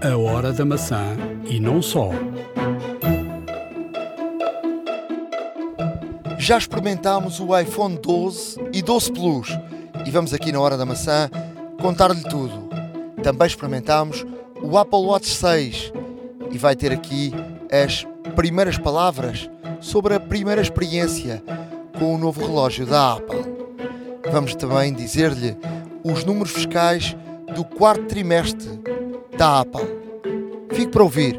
A hora da maçã e não só. Já experimentámos o iPhone 12 e 12 Plus e vamos aqui na hora da maçã contar-lhe tudo. Também experimentámos o Apple Watch 6 e vai ter aqui as primeiras palavras sobre a primeira experiência com o novo relógio da Apple. Vamos também dizer-lhe os números fiscais do quarto trimestre Fique para ouvir,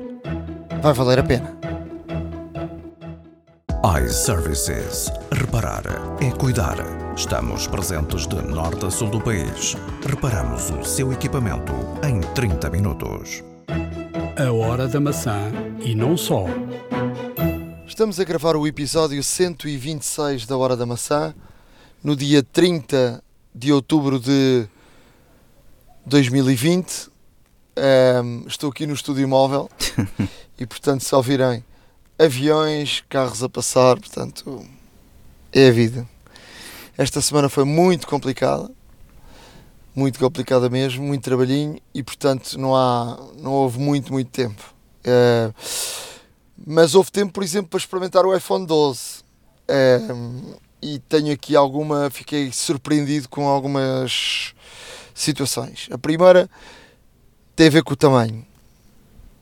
vai valer a pena. iServices. Reparar é cuidar. Estamos presentes de norte a sul do país. Reparamos o seu equipamento em 30 minutos. A hora da maçã e não só. Estamos a gravar o episódio 126 da Hora da Maçã no dia 30 de outubro de 2020. Ahm, estou aqui no estúdio móvel e, portanto, se ouvirem aviões, carros a passar, portanto, é a vida. Esta semana foi muito complicada, muito complicada mesmo, muito trabalhinho e, portanto, não, há, não houve muito, muito tempo. Ah, mas houve tempo, por exemplo, para experimentar o iPhone 12. Ahm, e tenho aqui alguma. Fiquei surpreendido com algumas situações. A primeira tem a ver com o tamanho.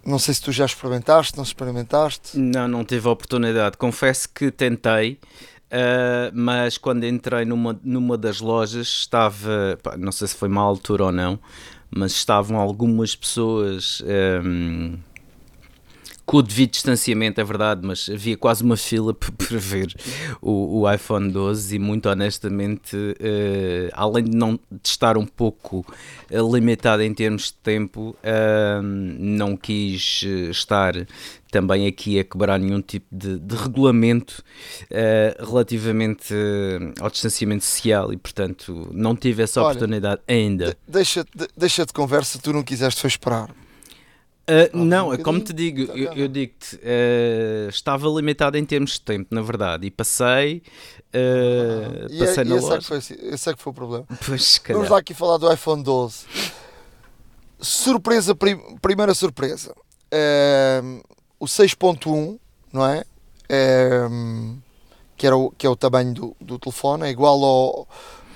Não sei se tu já experimentaste, não experimentaste. Não, não tive a oportunidade. Confesso que tentei, ah, mas quando entrei numa, numa das lojas estava, pá, não sei se foi uma altura ou não, mas estavam algumas pessoas ahm, com o devido distanciamento, é verdade, mas havia quase uma fila para ver o, o iPhone 12 e muito honestamente, eh, além de não de estar um pouco eh, limitado em termos de tempo, ah, não quis estar também aqui a quebrar nenhum tipo de, de regulamento eh, relativamente ao distanciamento social e portanto não tive essa Olha, oportunidade ainda. De- Deixa, de- deixa de conversa, tu não quiseste foi esperar. Uh, um não, é bocadinho, como te digo, tá eu, eu digo-te, uh, estava limitado em termos de tempo, na verdade, e passei, uh, E, passei é- na e esse, é loja. que foi, assim- esse é que foi o problema. Pois, Vamos lá aqui falar do iPhone 12. Surpresa, prim- primeira surpresa. Ehm, o 6.1, não é? Que, era o, que é o tamanho do, do telefone, é igual ao,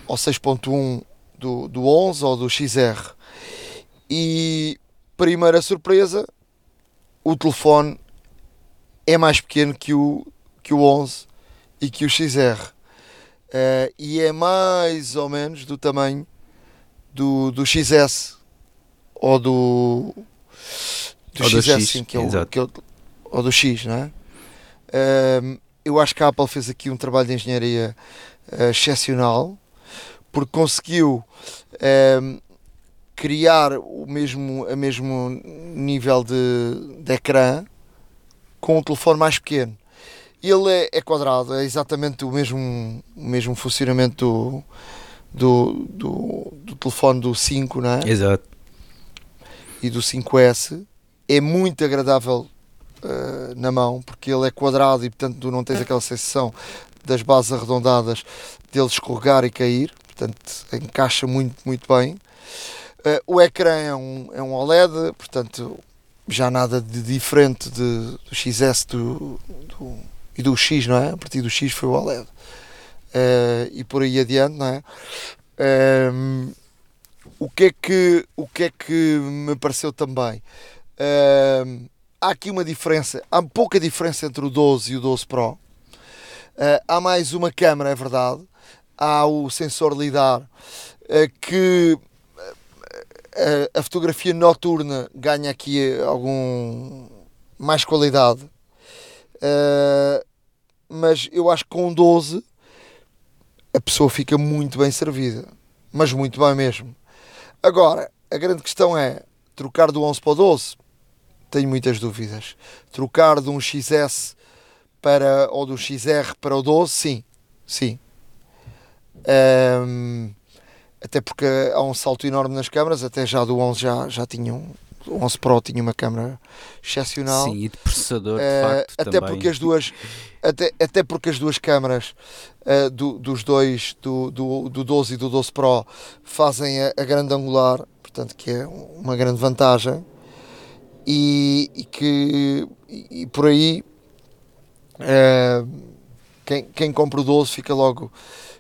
ao 6.1 do, do 11 ou do XR. E primeira surpresa, o telefone é mais pequeno que o, que o 11 e que o XR. Eh, e é mais ou menos do tamanho do, do XS ou do, do Ou do XS, X, sim, que é o, que é o- ou do X, não é? Ehm, eu acho que a Apple fez aqui um trabalho de engenharia eh, excepcional porque conseguiu ehm, criar o mesmo, a mesmo nível de, de ecrã com um telefone mais pequeno. Ele é, é quadrado, é exatamente o mesmo, o mesmo funcionamento do, do, do, do telefone do 5 não é? Exato. e do 5S. É muito agradável eh, na mão porque ele é quadrado e portanto tu não tens aquela sensação das bases arredondadas dele escorregar e cair, portanto encaixa muito, muito bem. Eh, o ecrã é um, é um OLED, portanto já nada de diferente de, do XS do, do- e do X, não é? A partir do X foi o OLED. Eh, e por aí adiante, não é? Ehm, o que é que o que é que me pareceu também Ahm, há aqui uma diferença há pouca diferença entre o 12 e o 12 Pro Ah, há mais uma câmera é verdade há o sensor lidar que a fotografia noturna ganha aqui algum mais qualidade Ah, mas eu acho que com o 12 a pessoa fica muito bem servida mas muito bem mesmo Agora, a grande questão é trocar do 11 para o 12. Tenho muitas dúvidas. Trocar de um XS para ou do XR para o 12, sim, sim. Ahm, até porque há um salto enorme nas câmaras, até já do 11 já, já tinha um, o 11 Pro tinha uma câmera excepcional. Sim, e de processador, de Eh, facto, até também. porque as duas até, até porque as duas câmaras eh, do- dos dois do, do, do 12 e do 12 Pro fazem a, a grande angular portanto que é uma grande vantagem e, e que e, e por aí uh, quem, quem compra o 12 fica logo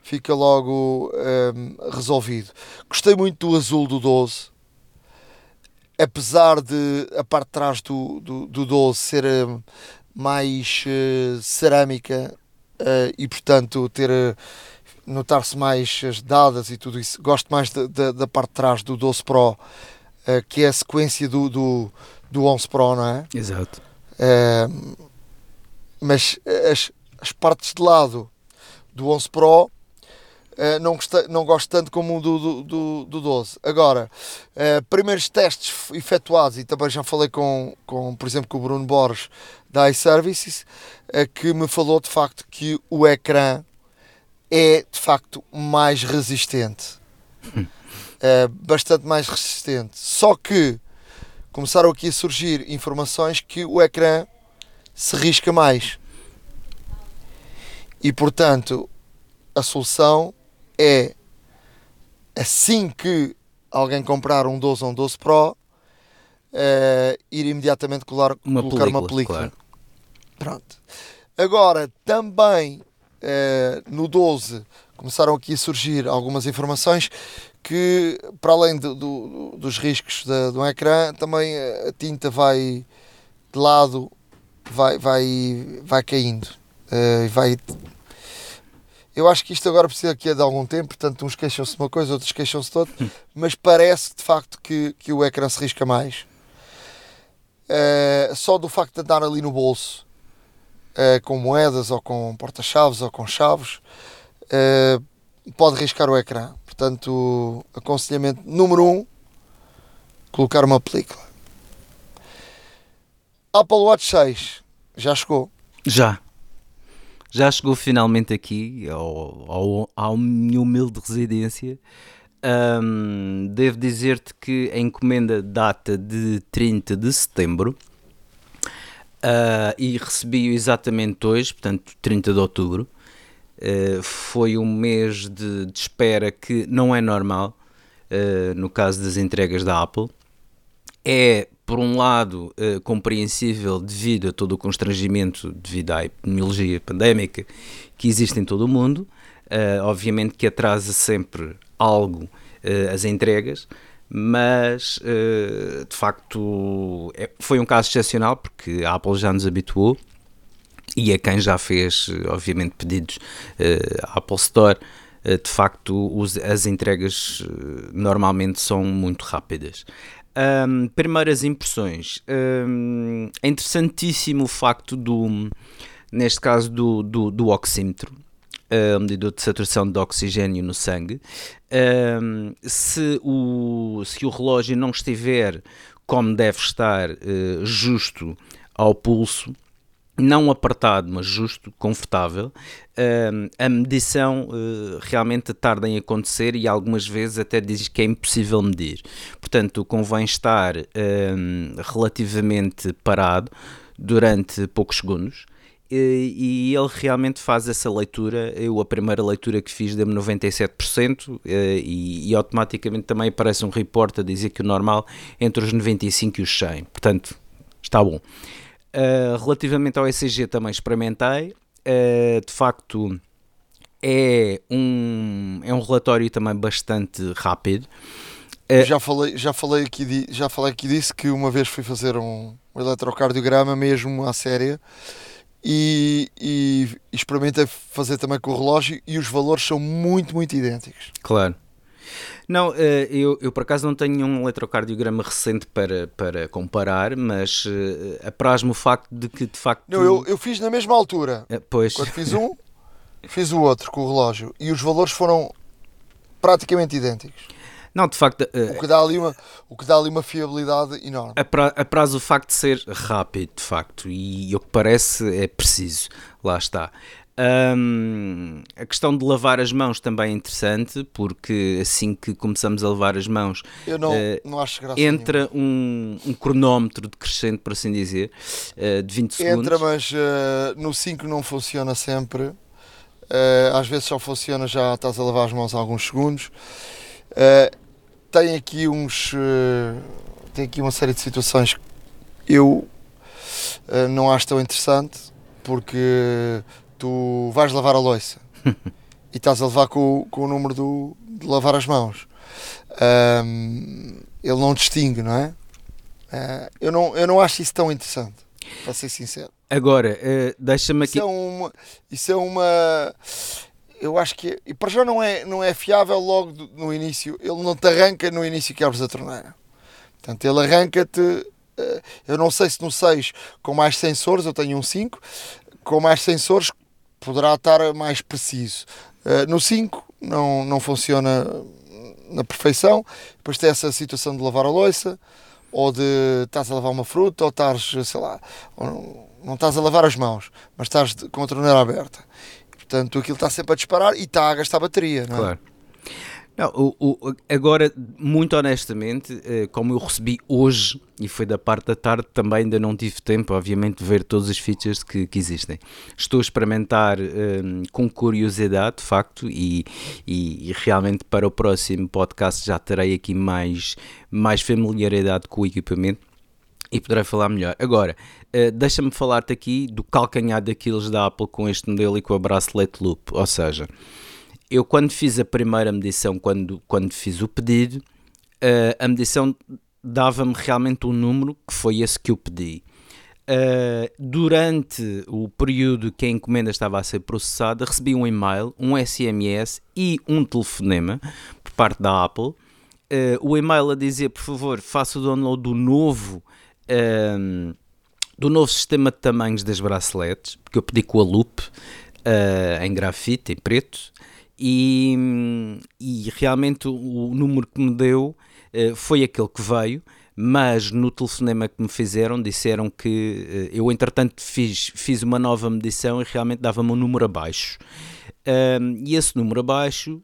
fica logo um, resolvido. Gostei muito do azul do 12, apesar de a parte de trás do, do, do 12 ser um, mais uh, cerâmica uh, e portanto ter uh, notar-se mais as dadas e tudo isso. Gosto mais da, da, da parte de trás do 12 Pro, que é a sequência do, do, do 11 Pro, não é? Exato. mas as, as partes de lado do 11 Pro Uh, não, gostei, não gosto tanto como o do, do, do, do 12. Agora, uh, primeiros testes efetuados, e também já falei com, com por exemplo, com o Bruno Borges da iServices, uh, que me falou de facto que o ecrã é de facto mais resistente. bastante mais resistente. Só que começaram aqui a surgir informações que o ecrã se risca mais. E portanto, a solução é assim que alguém comprar um 12 ou um 12 Pro, uh, ir imediatamente colar, uma colocar película, uma película. Claro. Pronto. Agora, também uh, no 12 começaram aqui a surgir algumas informações que, para além do, do, dos riscos de, de um ecrã, também a tinta vai de lado, vai, vai, vai caindo. Uh, vai eu acho que isto agora precisa aqui de algum tempo, portanto, uns queixam-se de uma coisa, outros queixam-se de outra, mas parece de facto que, que o ecrã se risca mais. Uh, só do facto de andar ali no bolso uh, com moedas ou com porta-chaves ou com chaves uh, pode riscar o ecrã. Portanto, aconselhamento número 1: um, colocar uma película. Apple Watch 6 já chegou? Já já chegou finalmente aqui ao, ao, à minha humilde residência. Um, devo dizer-te que a encomenda data de 30 de setembro uh, e recebi-o exatamente hoje, portanto 30 de outubro. Uh, foi um mês de, de, espera que não é normal uh, no caso das entregas da Apple. É por um lado, uh, compreensível devido a todo o constrangimento devido à epidemiologia pandémica que existe em todo o mundo. Uh, obviamente que atrasa sempre algo uh, as entregas, mas de facto é, foi um caso excepcional porque a Apple já nos habituou e a quem já fez, obviamente, pedidos à Apple Store, de facto as entregas normalmente são muito rápidas. Um, primeiras impressões. Um, é interessantíssimo o facto do, neste caso, do, do, do oxímetro, uh, medidor de saturação de oxigênio no sangue. Um, se, o, se o relógio não estiver como deve estar, uh, justo ao pulso, não apertado, mas justo, confortável, a medição uh, realmente tarda em acontecer e algumas vezes até diz que é impossível medir. Portanto, convém estar relativamente parado durante poucos segundos. E, e ele realmente faz essa leitura. Eu, a primeira leitura que fiz, deu-me 97%, e, e automaticamente também aparece um report a dizer que o normal é entre os 95% e os 100%. Portanto, está bom. Uh, relativamente ao ECG também experimentei, uh, de facto é um, é um relatório também bastante rápido. Uh, já falei, já falei aqui, já falei aqui disso que uma vez fui fazer um, um eletrocardiograma mesmo à séria e, e experimentei fazer também com o relógio e os valores são muito, muito idênticos. Claro. Não, eh, eu, eu por acaso não tenho um eletrocardiograma recente para, para comparar, mas eh, apraz-me o facto de que de facto. Não, eu, eu fiz na mesma altura. Eh, pois. Quando fiz um, fiz o outro com o relógio e os valores foram praticamente idênticos. Não, de facto. O que dá ali uma, o que dá ali uma fiabilidade enorme. Apraz o facto de ser rápido, de facto, e o que parece é preciso. Lá está. Um, a questão de lavar as mãos também é interessante, porque assim que começamos a lavar as mãos, não, uh, não entra um, um, cronómetro decrescente, por assim dizer, uh, de 20 segundos. Entra, mas uh, no 5 não funciona sempre. às vezes só funciona já estás a lavar as mãos há alguns segundos. tem aqui uns. tem aqui uma série de situações eu uh, não acho tão interessante porque tu vais lavar a louça e estás a levar com, com o número do, de lavar as mãos. Um, ele não distingue, não é? Uh, eu, não, eu não acho isso tão interessante, para ser sincero. Agora, uh, deixa-me aqui. Isso é uma. Isso é uma eu acho que. E para já não é, não é fiável logo no início. Ele não te arranca no início que abres a torneira. Portanto, ele arranca-te. Eh, eu não sei se no 6 com mais sensores, eu tenho um 5, com mais sensores poderá estar mais preciso. Eh, no 5 não, não funciona na perfeição. Depois tem essa situação de lavar a louça, ou de estás a lavar uma fruta, ou estás, sei lá, não, não estás a lavar as mãos, mas estás com a torneira aberta. Portanto, aquilo está sempre a disparar e está a gastar bateria, não é? Claro. Não, o, o, agora, muito honestamente, eh, como eu recebi hoje, e foi da parte da tarde, também ainda não tive tempo, obviamente, de ver todas as features que, que existem. Estou a experimentar um, ehm, com curiosidade, de facto, e, e, e, realmente para o próximo podcast já terei aqui mais, mais familiaridade com o equipamento e poderei falar melhor. Agora, uh, deixa-me falar-te aqui do calcanhar daqueles da Apple com este modelo e com a Bracelet Loop. Ou seja, eu quando fiz a primeira medição, quando, quando fiz o pedido, uh, a medição dava-me realmente um número que foi esse que eu pedi. Uh, durante o período que a encomenda estava a ser processada, recebi um e-mail, um SMS e um telefonema por parte da Apple. Uh, o e-mail a dizer, por favor, faça o download do novo um, do novo sistema de tamanhos das braceletes, porque eu pedi com a loop uh, em grafite, em preto, e, e realmente o, o, número que me deu uh, foi aquele que veio, mas no telefonema que me fizeram disseram que uh, eu entretanto fiz, fiz uma nova medição e realmente dava-me um número abaixo. e esse número abaixo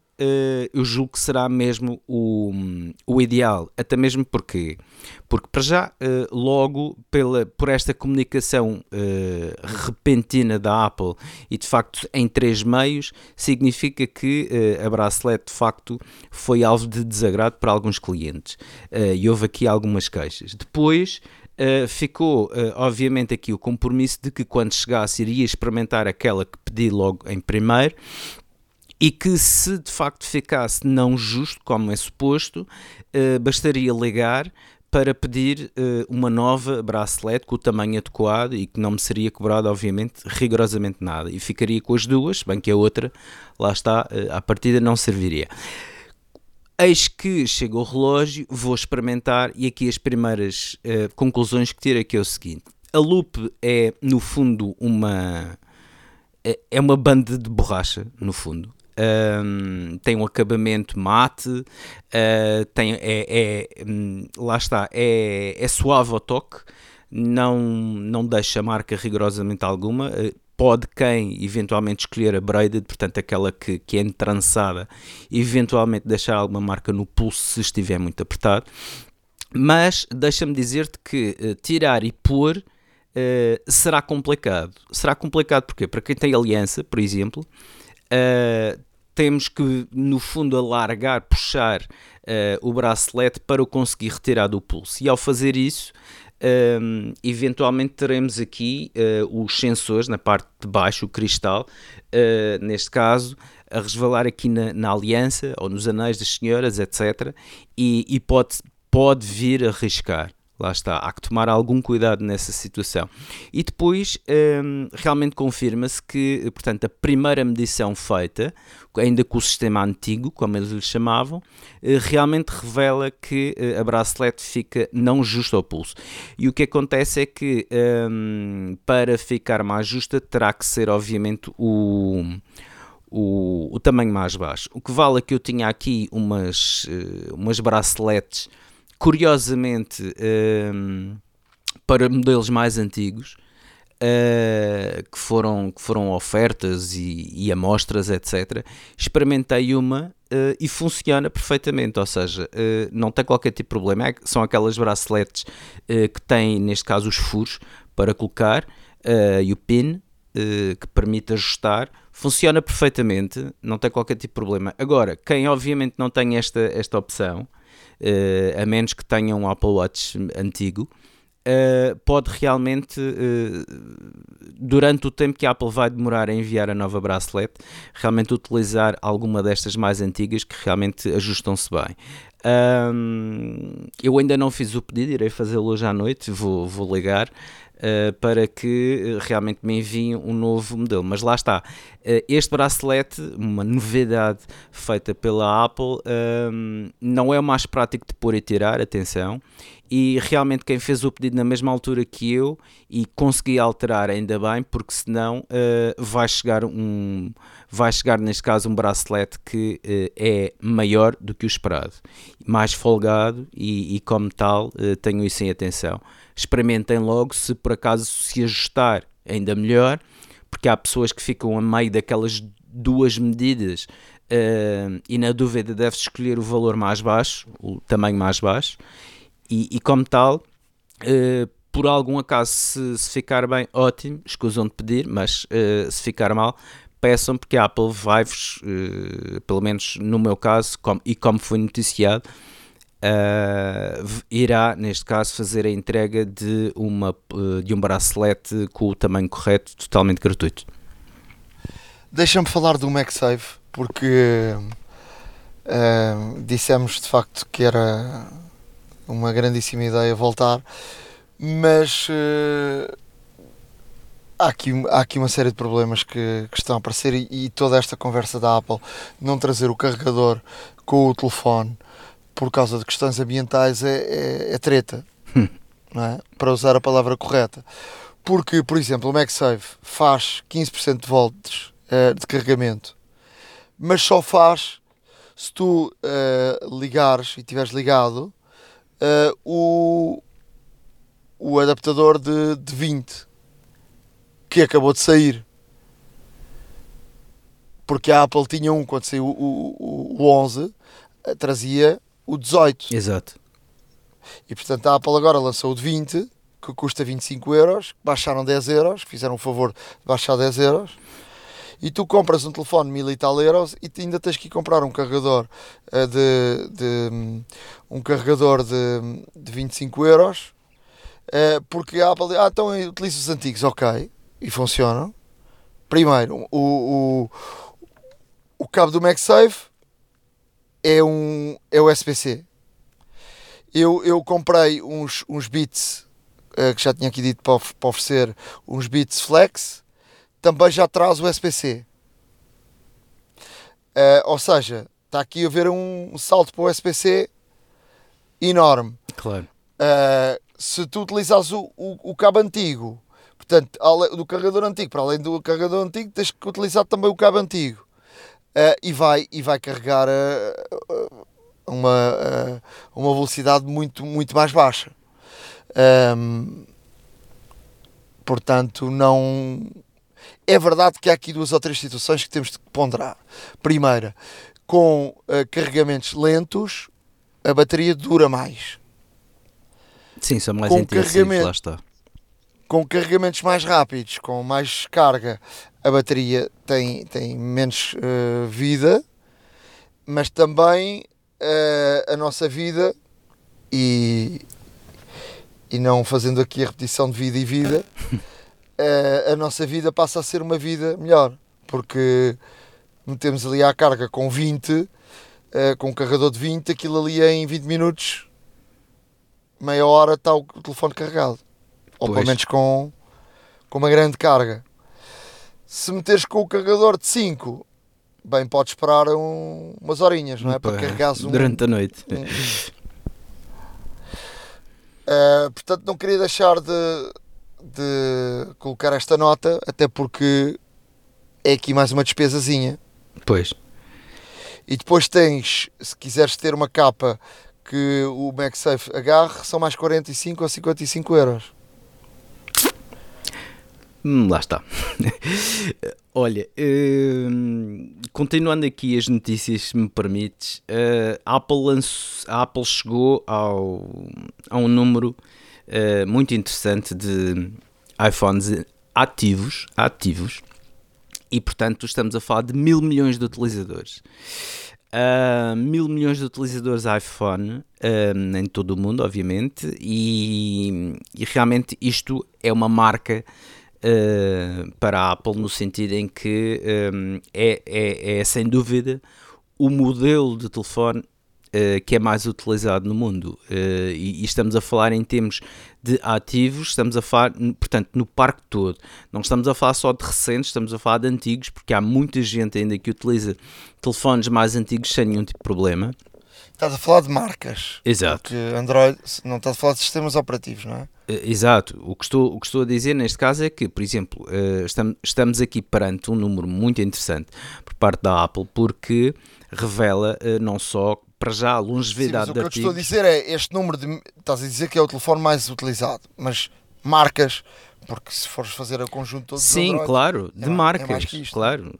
eu julgo que será mesmo o, o ideal, até mesmo porque, porque para já, uh, logo pela, por esta comunicação uh, repentina da Apple e de facto em três meios, significa que a Bracelet de facto foi alvo de desagrado para alguns clientes. E houve aqui algumas queixas. Depois, Uh, ficou, uh, obviamente, aqui o compromisso de que quando chegasse iria experimentar aquela que pedi logo em primeiro e que se de facto ficasse não justo, como é suposto, uh, bastaria ligar para pedir uh, uma nova bracelet com o tamanho adequado e que não me seria cobrado, obviamente, rigorosamente nada. E ficaria com as duas, bem que a outra, lá está, uh, à partida não serviria. Eis que chega o relógio, vou experimentar e aqui as primeiras conclusões que tiro aqui é o seguinte. A loop é, no fundo, uma... É, é uma banda de borracha, no fundo um, tem um acabamento mate, uh, tem, é, é, hum, lá está, é, é suave ao toque, não, não deixa marca rigorosamente alguma. Uh, pode quem eventualmente escolher a braided, portanto aquela que, que é entrançada, eventualmente deixar alguma marca no pulso se estiver muito apertado. Mas deixa-me dizer-te que uh, tirar e pôr uh, será complicado. Será complicado porque para quem tem aliança, por exemplo, uh, temos que, no fundo, alargar, puxar uh, o bracelete para o conseguir retirar do pulso. E ao fazer isso, um, ehm, eventualmente teremos aqui uh, os sensores na parte de baixo, o cristal, uh, neste caso, a resvalar aqui na, na, aliança ou nos anéis das senhoras, etc. E, e pode, pode vir a riscar. Lá está, há que tomar algum cuidado nessa situação. E depois um, realmente confirma-se que, portanto, a primeira medição feita, ainda com o sistema antigo, como eles lhe chamavam, eh, realmente revela que eh, a bracelete fica não justa ao pulso. E o que acontece é que um, para ficar mais justa terá que ser, obviamente, o. O, o tamanho mais baixo. O que vale é que eu tinha aqui umas, eh, umas braceletes Curiosamente, um, para modelos mais antigos, uh, que, foram, que foram ofertas e, e amostras, etc., experimentei uma uh, e funciona perfeitamente, ou seja, uh, não tem qualquer tipo de problema. É, são aquelas braceletes que têm, neste caso, os furos para colocar e o pin que permite ajustar, funciona perfeitamente, não tem qualquer tipo de problema. Agora, quem obviamente não tem esta, esta opção, a menos que tenha um Apple Watch antigo, uh, pode realmente, uh, durante o tempo que a Apple vai demorar a enviar a nova bracelet, realmente utilizar alguma destas mais antigas que realmente ajustam-se bem. Um, eu ainda não fiz o pedido, irei fazê-lo hoje à noite, vou, vou ligar. Uh, para que realmente me enviem um novo modelo. Mas lá está, uh, este bracelete, uma novidade feita pela Apple, uh, não é o mais prático de pôr e tirar, atenção, e realmente quem fez o pedido na mesma altura que eu e consegui alterar ainda bem, porque senão uh, vai chegar um vai chegar neste caso um bracelete que uh, é maior do que o esperado, mais folgado e, e como tal uh, tenho isso em atenção. Experimentem logo se por acaso se ajustar ainda melhor, porque há pessoas que ficam a meio daquelas duas medidas e na dúvida deve-se escolher o valor mais baixo, o tamanho mais baixo e, e como tal, uh, por algum acaso, se, se, ficar bem, ótimo, escusam de pedir, mas uh, se ficar mal, peçam, porque a Apple vai-vos, uh, pelo menos no meu caso, e como foi noticiado, irá, neste caso, fazer a entrega de, uma, de um bracelete com o tamanho correto, totalmente gratuito. Deixa-me falar do MagSafe, porque dissemos de facto que era uma grandíssima ideia voltar, mas uh, há, aqui, há aqui uma série de problemas que, que estão a aparecer e, e, toda esta conversa da Apple não trazer o carregador com o telefone por causa de questões ambientais é, é, é treta, hum. é? para usar a palavra correta. Porque, por exemplo, o MagSafe faz 15% de volts uh, de carregamento, mas só faz se tu uh, ligares e estiveres ligado uh, o, o adaptador de, de 20 que acabou de sair. Porque a Apple tinha um quando saiu o, o, o 11, eh, trazia o 18. Exato. E portanto a Apple agora lançou o de 20, que custa 25 euros, baixaram 10 euros, fizeram o favor de baixar 10 euros e tu compras um telefone mil e tal euros e ainda tens que ir comprar um carregador uh, de, de, um carregador de, de 25 euros uh, porque a Apple ah, então utilizo os antigos, ok, e funcionam. Primeiro, o, o, o cabo do MagSafe é um é o SPC. Eu, eu comprei uns, uns bits uh, que já tinha aqui dito para, para oferecer uns bits flex também já traz o SPC. Uh, eh, ou seja, está aqui a ver um salto para o SPC enorme. Claro. Uh, se tu utilizares o, o, o, cabo antigo, portanto, do carregador antigo, para além do carregador antigo, tens que utilizar também o cabo antigo. Uh, e, vai, e vai carregar uma, uma velocidade muito, muito mais baixa. Um, portanto, não é verdade que há aqui duas ou três situações que temos de ponderar. Primeira, com uh, carregamentos lentos, a bateria dura mais. Sim, são mais com intensivos, lá está. Com carregamentos mais rápidos, com mais carga, a bateria tem, tem menos uh, vida, mas também uh, a nossa vida, e, e não fazendo aqui a repetição de vida e vida, a, a nossa vida passa a ser uma vida melhor, porque metemos ali à carga com 20, com um carregador de 20, aquilo ali em 20 minutos, meia hora está o telefone carregado. Ou pelo menos com, com uma grande carga. Se meteres com o carregador de 5, bem, podes esperar um, umas horinhas, não é? Para carregares um. Durante a noite. Um, uh, portanto, não queria deixar de, de colocar esta nota, até porque é aqui mais uma despesazinha. Pois. E depois tens, se quiseres ter uma capa que o MagSafe agarre, são mais 45 ou 55 euros. Hum, lá está. Olha, uh, continuando aqui as notícias, se me permites, a, Apple lançou, a Apple chegou ao, a um número uh, muito interessante de iPhones ativos, ativos e portanto estamos a falar de mil milhões de utilizadores. Uh, mil milhões de utilizadores iPhone uh, em todo o mundo, obviamente, e, e realmente isto é uma marca uh, para a Apple no sentido em que um, é, é, é, sem dúvida o modelo de telefone Uh, que é mais utilizado no mundo. Uh, e, e, estamos a falar em termos de ativos, estamos a falar, portanto, no parque todo. Não estamos a falar só de recentes, estamos a falar de antigos, porque há muita gente ainda que utiliza telefones mais antigos sem nenhum tipo de problema. Estás a falar de marcas. Exato. Porque Android, não estás a falar de sistemas operativos, não é? Exato. O que, estou, o que estou a dizer neste caso é que, por exemplo, estamos aqui perante um número muito interessante por parte da Apple, porque revela não só para já a longevidade Sim, mas o que eu estou a dizer é este número de. Estás a dizer que é o telefone mais utilizado, mas marcas. Porque se fores fazer a conjunto todo Sim, Android, claro, de é marcas, é claro.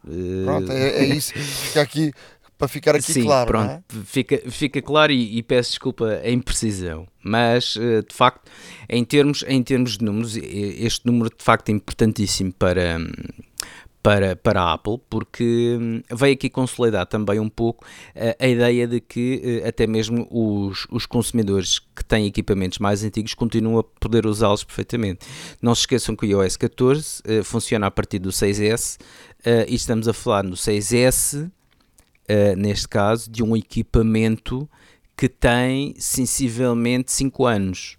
Pronto, é, é isso. Fica aqui para ficar aqui Sim, claro. Pronto, é? fica, fica claro e, e, peço desculpa a imprecisão, mas de facto, em termos, em termos de números, este número de facto é importantíssimo para, para, para a Apple, porque hum, veio aqui consolidar também um pouco a, a ideia de que até mesmo os, os consumidores que têm equipamentos mais antigos continuam a poder usá-los perfeitamente. Não se esqueçam que o iOS 14 uh, funciona a partir do 6S uh, e estamos a falar no 6S, uh, neste caso, de um equipamento que tem sensivelmente 5 anos.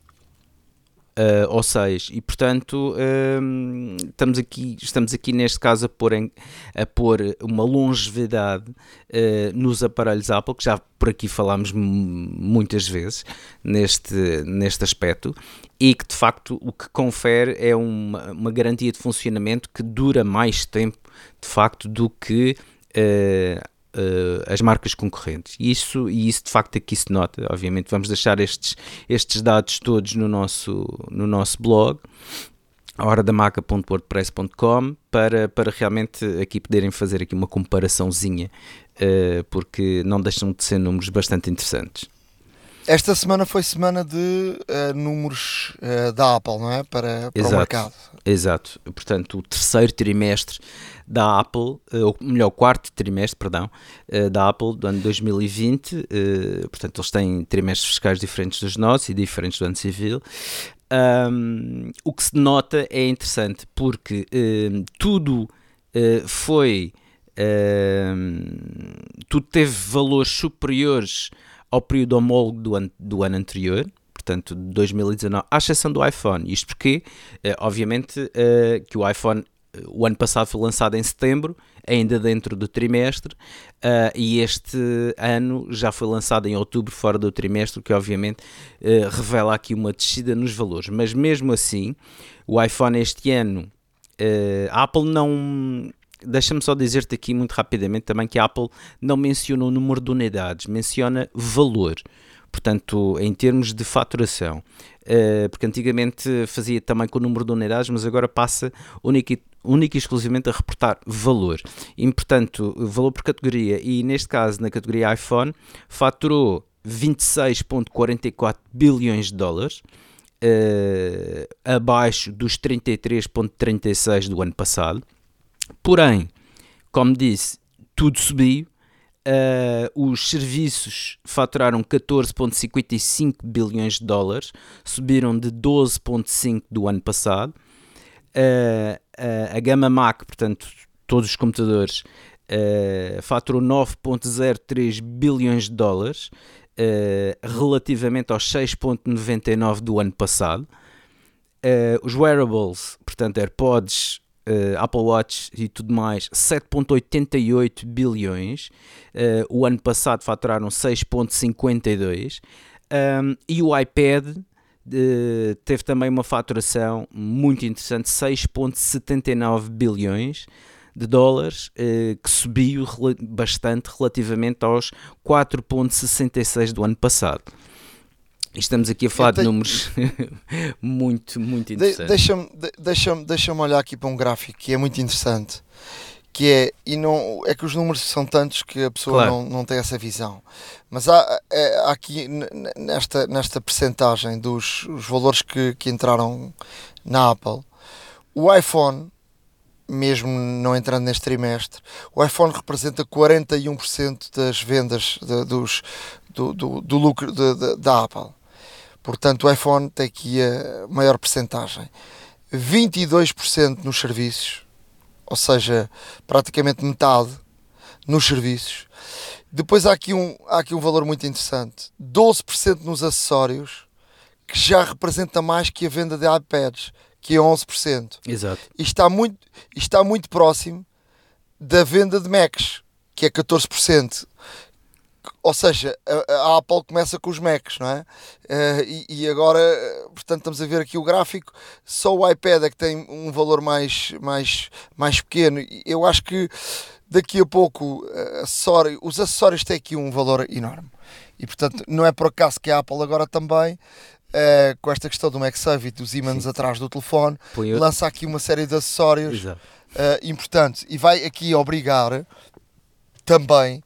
Uh, ou 6 e portanto uh, estamos aqui estamos aqui neste caso a pôr, em, a pôr uma longevidade uh, nos aparelhos Apple que já por aqui falámos muitas vezes neste, neste aspecto e que de facto o que confere é uma, uma garantia de funcionamento que dura mais tempo de facto do que Uh, as marcas concorrentes. E isso, e isso de facto aqui se nota. Obviamente vamos deixar estes, estes dados todos no nosso, no nosso blog horadamaca.wordpress.com para, para realmente aqui poderem fazer aqui uma comparaçãozinha uh, porque não deixam de ser números bastante interessantes. Esta semana foi semana de uh, números uh, da Apple, não é? Para, para Exato. o mercado. Exato. Portanto, o terceiro trimestre da Apple, uh, ou melhor, o quarto trimestre, perdão, da Apple do ano 2020. portanto, eles têm trimestres fiscais diferentes dos nossos e diferentes do ano civil. Um, o que se nota é interessante porque tudo foi. tudo teve valores superiores ao período homólogo do ano, do ano anterior, portanto, de 2019, à exceção do iPhone. Isto porque, uh, obviamente, uh, que o iPhone, uh, o ano passado foi lançado em setembro, ainda dentro do trimestre, e este ano já foi lançado em outubro, fora do trimestre, que obviamente revela aqui uma descida nos valores. Mas mesmo assim, o iPhone este ano, a Apple não Deixa-me só dizer-te aqui muito rapidamente também que a Apple não menciona o número de unidades, menciona valor. Portanto, em termos de faturação, uh, porque antigamente fazia também com o número de unidades, mas agora passa única e, exclusivamente a reportar valor. E, portanto, valor por categoria. E neste caso, na categoria iPhone, faturou 26,44 bilhões de dólares. Uh, abaixo dos 33,36 do ano passado. Porém, como disse, tudo subiu. Uh, os serviços faturaram 14,55 bilhões de dólares, subiram de 12,5 do ano passado. Uh, uh, a gama Mac, portanto, todos os computadores, faturou 9,03 bilhões de dólares, relativamente aos 6,99 do ano passado. os wearables, portanto, AirPods, uh, Apple Watch e tudo mais, 7,88 bilhões. Uh, o ano passado faturaram 6,52. Um, e o iPad uh, teve também uma faturação muito interessante, 6,79 bilhões de dólares, que subiu bastante relativamente aos 4,66 do ano passado. Estamos aqui a falar tenho... de números muito, muito interessantes. De, Deixa-me deixa deixa olhar aqui para um gráfico que é muito interessante. Que é, e não, é que os números são tantos que a pessoa claro. não, não tem essa visão. Mas há, é, há aqui nesta, nesta percentagem dos os valores que, que entraram na Apple, o iPhone mesmo não entrando neste trimestre, o iPhone representa 41% das vendas de, dos, do, do, do lucro de, de, da Apple. Portanto, o iPhone tem aqui a maior percentagem. 22% nos serviços, ou seja, praticamente metade nos serviços. Depois há aqui um, há aqui um valor muito interessante: 12% nos acessórios, que já representa mais que a venda de iPads, que é 11%. Exato. E está muito, e está muito próximo da venda de Macs, que é 14%. Ou seja, a, a Apple começa com os Macs, não é? Uh, e, e, agora, portanto, estamos a ver aqui o gráfico. Só o iPad é que tem um valor mais, mais, mais pequeno. Eu acho que daqui a pouco acessório, os acessórios têm aqui um valor enorme. E portanto, não é por acaso que a Apple agora também Uh, com esta questão do MagSafe e dos ímãs atrás do telefone, lança aqui uma série de acessórios uh, importantes e vai aqui obrigar também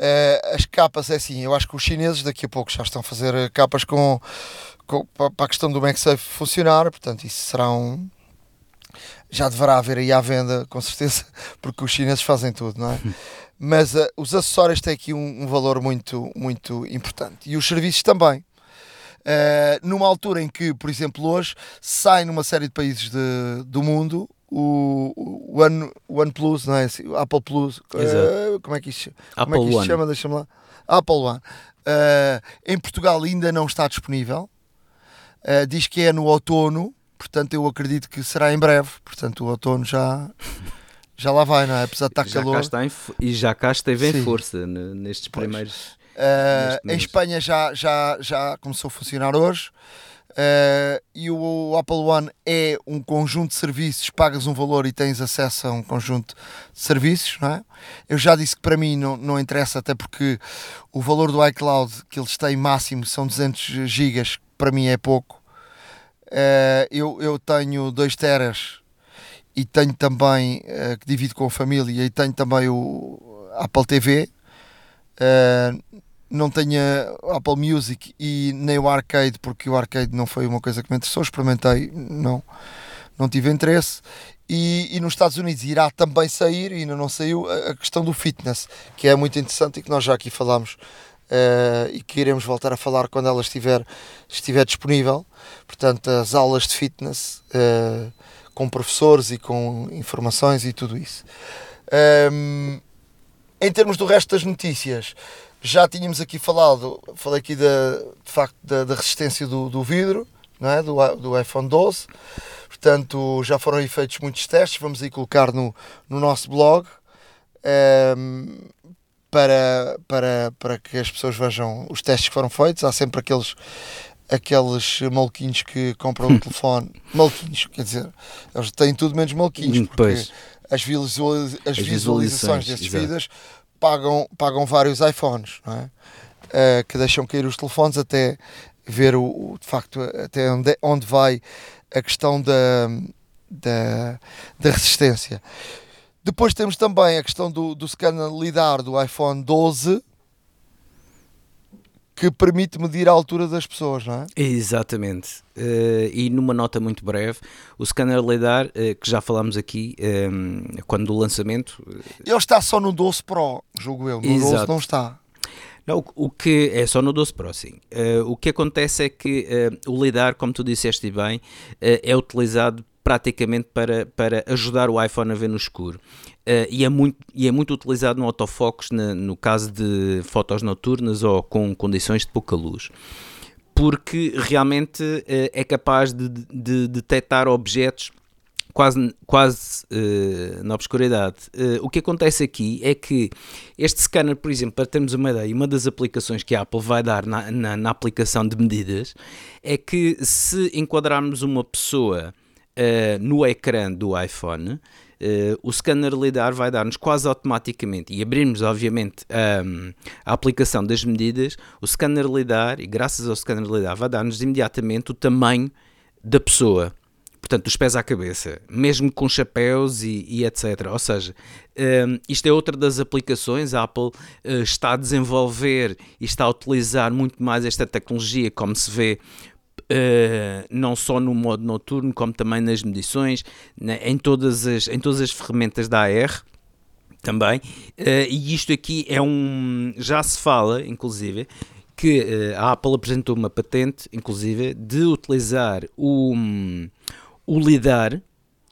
uh, as capas. É assim, eu acho que os chineses daqui a pouco já estão a fazer capas com, com para a questão do MagSafe funcionar, portanto, isso será um. Já deverá haver aí à venda, com certeza, porque os chineses fazem tudo, não é? Mas os acessórios têm aqui um, um valor muito, muito importante e os serviços também Uh, numa altura em que, por exemplo, hoje sai numa série de países de, do mundo o, o One, OnePlus, não é? O Apple Plus, uh, como é que isto, como é que isto se chama? Deixa-me lá. Apple One. Uh, em Portugal ainda não está disponível. diz que é no outono, portanto eu acredito que será em breve. Portanto, o outono já já lá vai, não é? Apesar de estar já calor. Em, e já cá esteve Sim. em força nestes primeiros Uh, em Espanha já, já, já começou a funcionar hoje. Uh, e o Apple One é um conjunto de serviços, pagas um valor e tens acesso a um conjunto de serviços, não é? Eu já disse que para mim não, não interessa, até porque o valor do iCloud que eles têm máximo são 200 gigas, para mim é pouco. Uh, eu, eu tenho 2 teras e tenho também, uh, que divido com a família, e tenho também o Apple TV. Uh, não tenha Apple Music e nem o arcade, porque o arcade não foi uma coisa que me interessou, experimentei, não, não tive interesse. E, e nos Estados Unidos irá também sair, ainda não saiu, a, questão do fitness, que é muito interessante e que nós já aqui falámos uh, e que iremos voltar a falar quando ela estiver, estiver disponível. Portanto, as aulas de fitness uh, com professores e com informações e tudo isso. Um, ehm, em termos do resto das notícias, já tínhamos aqui falado, falei aqui da, de facto da, da resistência do, do, vidro, não é? do, do iPhone 12. Portanto, já foram feitos muitos testes, vamos aí colocar no, no nosso blog um, ehm, para, para, para que as pessoas vejam os testes que foram feitos. Há sempre aqueles aqueles maluquinhos que compram o telefone, maluquinhos, quer dizer, eles têm tudo menos maluquinhos, porque as, visualiza as, as visualizações destes vídeos pagam, pagam vários iPhones, não é? Uh, que deixam cair os telefones até ver o, o, de facto até onde, onde vai a questão da, da, da resistência. Depois temos também a questão do, do LIDAR do iPhone 12 que permite medir a altura das pessoas, não é? Exatamente. Uh, e numa nota muito breve, o scanner LiDAR, uh, que já falámos aqui, um, ehm, quando do lançamento... Ele está só no 12 Pro, julgo eu, no Exato. 12 não está. Não, o que é só no 12 Pro, sim. Uh, o que acontece é que o LiDAR, como tu disseste bem, é utilizado praticamente para, para ajudar o iPhone a ver no escuro. Uh, e, é muito, e é muito utilizado no autofocus na, no caso de fotos noturnas ou com condições de pouca luz. Porque realmente uh, é capaz de, de, de detectar objetos quase, quase uh, na obscuridade. O que acontece aqui é que este scanner, por exemplo, para termos uma ideia, uma das aplicações que a Apple vai dar na, na, na aplicação de medidas é que se enquadrarmos uma pessoa no ecrã do iPhone, Uh, o scanner LiDAR vai dar-nos quase automaticamente, e abrirmos obviamente um, a aplicação das medidas, o scanner LiDAR, e graças ao scanner LiDAR, vai dar-nos imediatamente o tamanho da pessoa. Portanto, dos pés à cabeça, mesmo com chapéus e, e etc. Ou seja, um, isto é outra das aplicações. A Apple uh, está a desenvolver e está a utilizar muito mais esta tecnologia, como se vê Uh, não só no modo noturno, como também nas medições, né, em, todas as, em todas as ferramentas da AR também. Uh, e isto aqui é um. Já se fala, inclusive, que uh, a Apple apresentou uma patente, inclusive, de utilizar o, um, o LIDAR,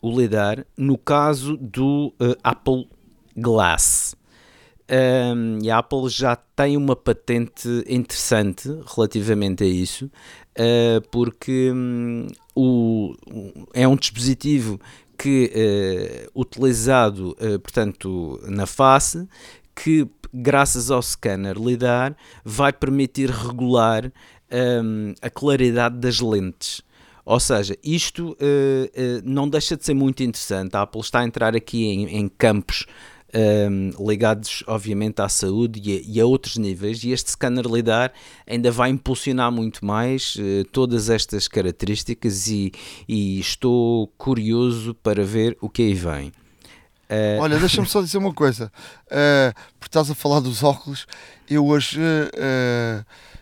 o LIDAR no caso do Apple Glass. Um, e a Apple já tem uma patente interessante relativamente a isso, uh, porque um, o, é um dispositivo que uh, utilizado, uh, portanto, na face, que graças ao scanner LIDAR vai permitir regular um, a claridade das lentes. Ou seja, isto uh, não deixa de ser muito interessante. A Apple está a entrar aqui em, em campos um, ligados obviamente à saúde e a, e a, outros níveis, e este scanner LIDAR ainda vai impulsionar muito mais uh, todas estas características e, e, estou curioso para ver o que aí vem. Uh... Olha, deixa-me só dizer uma coisa, uh, porque estás a falar dos óculos, eu hoje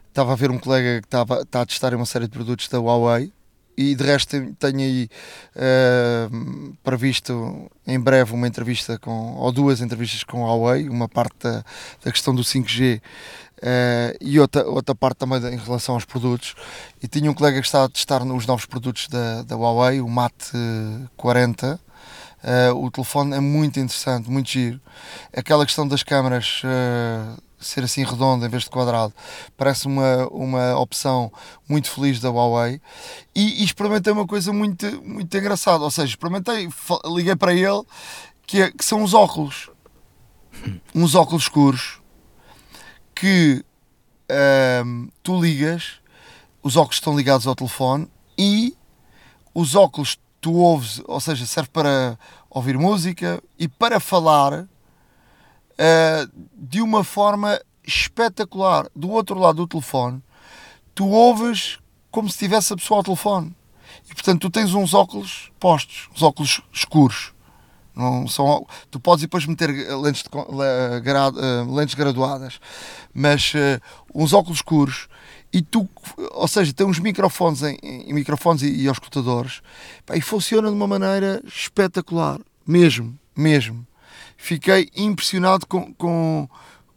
estava a ver um colega que estava, está a testar uma série de produtos da Huawei e de resto tenho aí uh, previsto em breve uma entrevista com, ou duas entrevistas com a Huawei, uma parte da, da questão do 5G uh, eh, e outra, outra parte também em relação aos produtos. E tinha um colega que está a testar os novos produtos da, da Huawei, o Mate 40. Uh, o telefone é muito interessante, muito giro. Aquela questão das câmaras uh, ser assim redondo em vez de quadrado. Parece uma, uma opção muito feliz da Huawei. E, e experimentei uma coisa muito, muito engraçada. Ou seja, experimentei, liguei para ele, que, é, que são os óculos. Uns óculos escuros que hum, tu ligas, os óculos estão ligados ao telefone e os óculos tu ouves, ou seja, serve para ouvir música e para falar uh, de uma forma espetacular. Do outro lado do telefone, tu ouves como se tivesse a pessoa ao telefone. E portanto, tu tens uns óculos postos, uns óculos escuros. Não são, tu podes depois meter lentes, de, uh, lentes graduadas, mas uh, uns óculos escuros e tu, ou seja, tem uns microfones em, em microfones e, e auscultadores pá, e funciona de uma maneira espetacular, mesmo, mesmo fiquei impressionado com, com,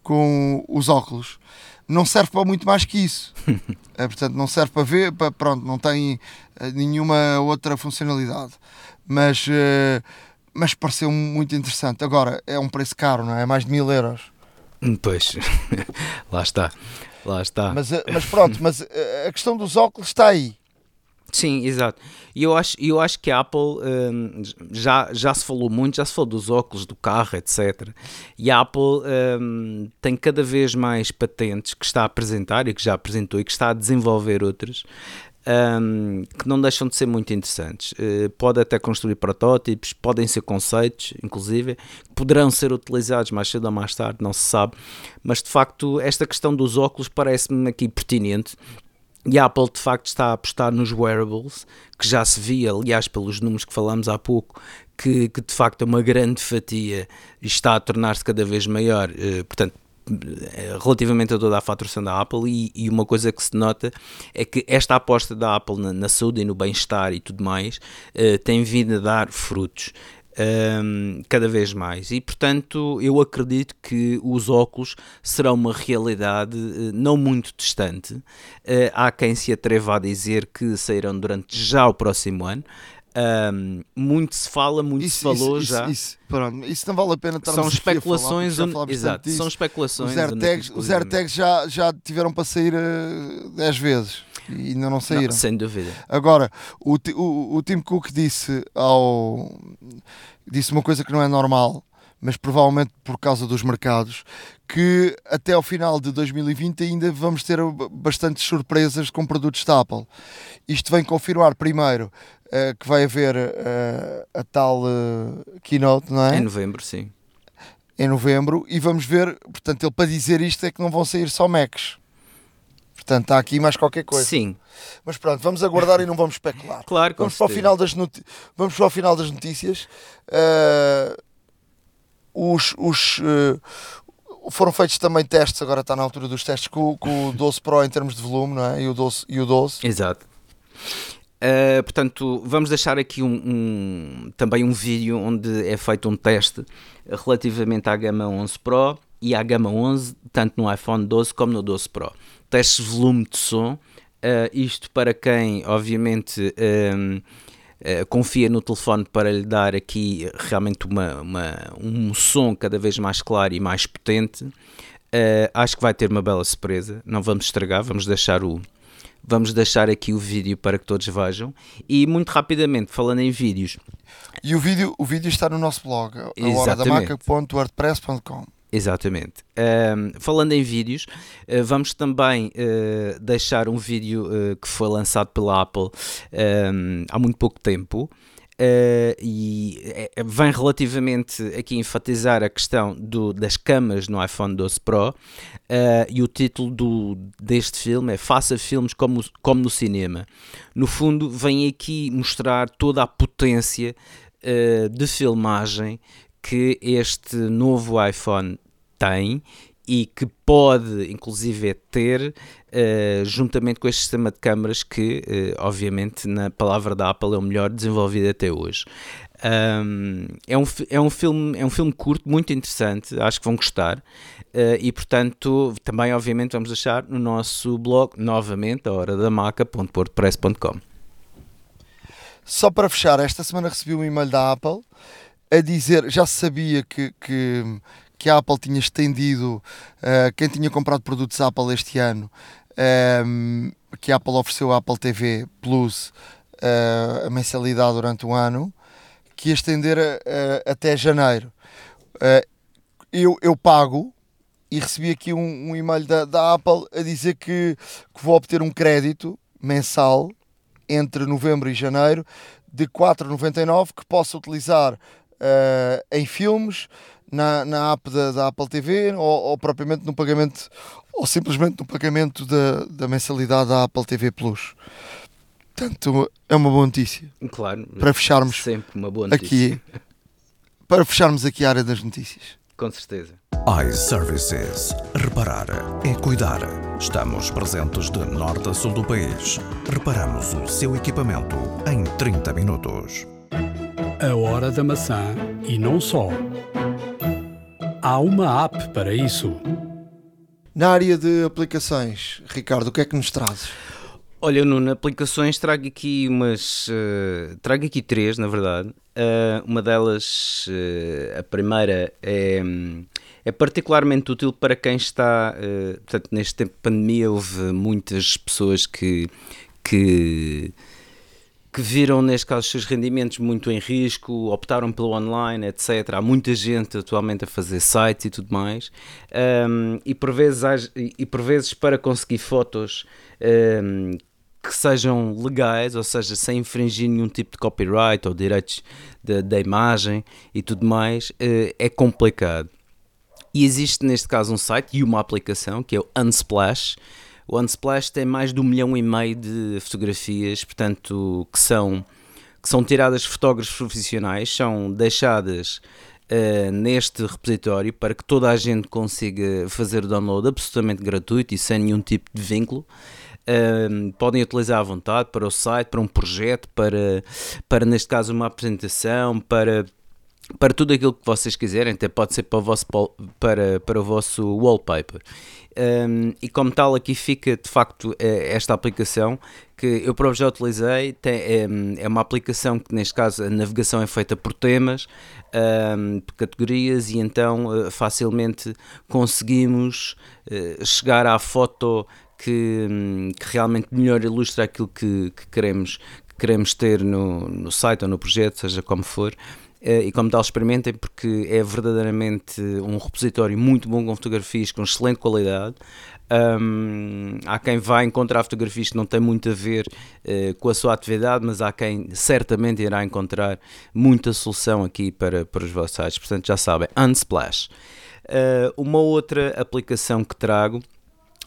com os óculos. Não serve para muito mais que isso. é, portanto, não serve para ver, para, pronto, não tem eh, nenhuma outra funcionalidade. Mas, uh, mas pareceu muito interessante. Agora, é um preço caro, não é? É mais de mil euros. Pois, lá está. Lá está. Mas, eh, mas pronto, mas a questão dos óculos está aí. Sim, exato. E eu acho, eu acho que a Apple um, já, já se falou muito, já se falou dos óculos, do carro, etc. E a Apple um, tem cada vez mais patentes que está a apresentar e que já apresentou e que está a desenvolver outras. Um, que não deixam de ser muito interessantes. Uh, pode até construir protótipos, podem ser conceitos, inclusive, que poderão ser utilizados mais cedo ou mais tarde, não se sabe. Mas de facto, esta questão dos óculos parece-me aqui pertinente e a Apple de facto está a apostar nos wearables, que já se via, aliás, pelos números que falamos há pouco, que, que de facto é uma grande fatia e está a tornar-se cada vez maior. Eh, portanto, relativamente a toda a faturação da Apple e, e, uma coisa que se nota é que esta aposta da Apple na, na saúde e no bem-estar e tudo mais uh, tem vindo a dar frutos um, cada vez mais. E portanto, eu acredito que os óculos serão uma realidade uh, não muito distante. Uh, há quem se atreva a dizer que sairão durante já o próximo ano. Um, muito se fala, muito isso, se falou isso, já. Isso, pronto, isso, não vale a pena estar São especulações, falar, un... exato, são especulações. Os AirTags, os AirTags já, já tiveram para sair 10 uh, vezes e ainda não saíram. Não, sem dúvida. Agora, o, o, o Tim Cook disse ao disse uma coisa que não é normal, mas provavelmente por causa dos mercados, que até ao final de 2020 ainda vamos ter bastantes surpresas com produtos da Apple. Isto vem confirmar primeiro uh, que vai haver uh, a tal uh, keynote, não é? Em novembro, sim. Em novembro, e vamos ver, portanto, ele para dizer isto é que não vão sair só Macs. Portanto, está aqui mais qualquer coisa. Sim. Mas pronto, vamos aguardar e não vamos especular. Claro, vamos para, o final das vamos para o final das notícias. Uh, os, os, uh, foram feitos também testes, agora está na altura dos testes com, com o 12 Pro em termos de volume, não é? E o 12. E o 12. Exato. Uh, portanto, vamos deixar aqui um, um, também um vídeo onde é feito um teste relativamente à gama 11 Pro e à gama 11, tanto no iPhone 12 como no 12 Pro. Testes volume de som, uh, isto para quem, obviamente, um, Uh, confia no telefone para lhe dar aqui realmente uma, uma, um som cada vez mais claro e mais potente. Uh, acho que vai ter uma bela surpresa. Não vamos estragar, vamos deixar o, Vamos deixar aqui o vídeo para que todos vejam. E muito rapidamente, falando em vídeos. E o vídeo, o vídeo está no nosso blog, ahoradamaca.wordpress.com. Exatamente. Um, falando em vídeos, uh, vamos também uh, deixar um vídeo uh, que foi lançado pela Apple um, há muito pouco tempo. E vem relativamente aqui enfatizar a questão do, das câmaras no iPhone 12 Pro e o título do, deste filme é Faça filmes como, como no cinema. No fundo, vem aqui mostrar toda a potência de filmagem que este novo iPhone tem e que pode, inclusive, ter, uh, juntamente com este sistema de câmaras que, uh, obviamente, na palavra da Apple é o melhor desenvolvido até hoje. Um, é, um, é, um filme, é um filme curto, muito interessante, acho que vão gostar. Uh, e portanto, também, obviamente, vamos deixar no nosso blog, novamente, a hora da maca.wordpress.com. Só para fechar, esta semana recebi um e-mail da Apple a dizer, já sabia que, que que a Apple tinha estendido, uh, quem tinha comprado produtos Apple este ano, um, ehm, que a Apple ofereceu a Apple TV Plus uh, a mensalidade durante um ano, que ia estender uh, até janeiro. eu, eu pago e recebi aqui um, um e-mail da, da, Apple a dizer que, que vou obter um crédito mensal entre novembro e janeiro de 4,99 que posso utilizar uh, em filmes, na, na app da, da Apple TV ou, ou, propriamente no pagamento ou simplesmente no pagamento da, da mensalidade da Apple TV Plus. Portanto, é uma boa notícia. Claro. Para fecharmos sempre uma boa notícia. aqui para fecharmos aqui a área das notícias. Com certeza. iServices. Reparar é cuidar. Estamos presentes de norte a sul do país. Reparamos o seu equipamento em 30 minutos. A hora da maçã e não só. Há uma app para isso. Na área de aplicações, Ricardo, o que é que nos trazes? Olha, Nuno, aplicações trago aqui umas. Uh, trago aqui três, na verdade. Uh, uma delas, uh, a primeira, é, é particularmente útil para quem está. portanto, neste tempo de pandemia, houve muitas pessoas que. que que viram, neste caso, os seus rendimentos muito em risco, optaram pelo online, etc. Há muita gente atualmente a fazer sites e tudo mais, um, e, por vezes, e por vezes para conseguir fotos um, que sejam legais, ou seja, sem infringir nenhum tipo de copyright ou direitos da imagem e tudo mais, uh, é complicado. E existe neste caso um site e uma aplicação que é o Unsplash o Unsplash tem mais de um milhão e meio de fotografias, portanto, que são, que são tiradas de fotógrafos profissionais, são deixadas uh, neste repositório para que toda a gente consiga fazer download absolutamente gratuito e sem nenhum tipo de vínculo. Uh, podem utilizar à vontade para o site, para um projeto, para, para neste caso uma apresentação, para para tudo aquilo que vocês quiserem, até pode ser para o vosso, para, para o vosso wallpaper. Um, e como tal, aqui fica de facto é, esta aplicação que eu próprio já utilizei. Tem, é, uma aplicação que, neste caso, a navegação é feita por temas, um, por categorias, e então uh, facilmente conseguimos uh, chegar à foto que, um, que, realmente melhor ilustra aquilo que, que queremos, que queremos ter no, no site ou no projeto, seja como for. Uh, e como tal experimentem porque é verdadeiramente um repositório muito bom com fotografias com excelente qualidade um, há quem vá encontrar fotografias que não têm muito a ver uh, com a sua atividade, mas há quem certamente irá encontrar muita solução aqui para, para os vossos sites. Portanto, já sabem, Unsplash. Uh, uma outra aplicação que trago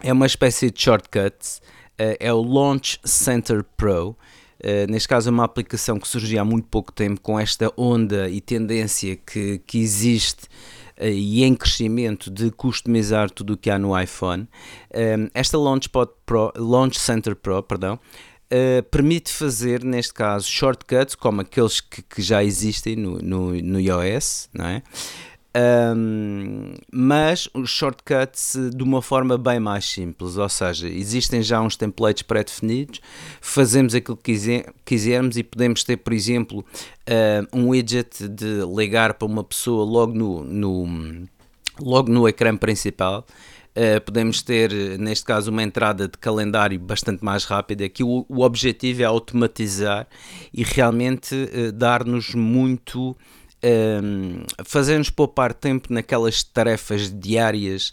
é uma espécie de shortcuts, uh, é o Launch Center Pro. Uh, neste caso, é uma aplicação que surgiu há muito pouco tempo com esta onda e tendência que, que existe uh, e em crescimento de customizar tudo o que há no iPhone. Uh, esta Launchpad Pro, Launch Center Pro, perdão, Uh, permite fazer, neste caso, shortcuts como aqueles que, que já existem no, no, no iOS, não é? Um, mas os shortcuts de uma forma bem mais simples, ou seja, existem já uns templates pré-definidos, fazemos aquilo que quiser, quisermos e podemos ter, por exemplo, um widget de ligar para uma pessoa logo no, no, logo no ecrã principal. Uh, podemos ter, neste caso, uma entrada de calendário bastante mais rápida. Aqui o, o objetivo é automatizar e realmente uh, dar-nos muito um, fazer-nos poupar tempo naquelas tarefas diárias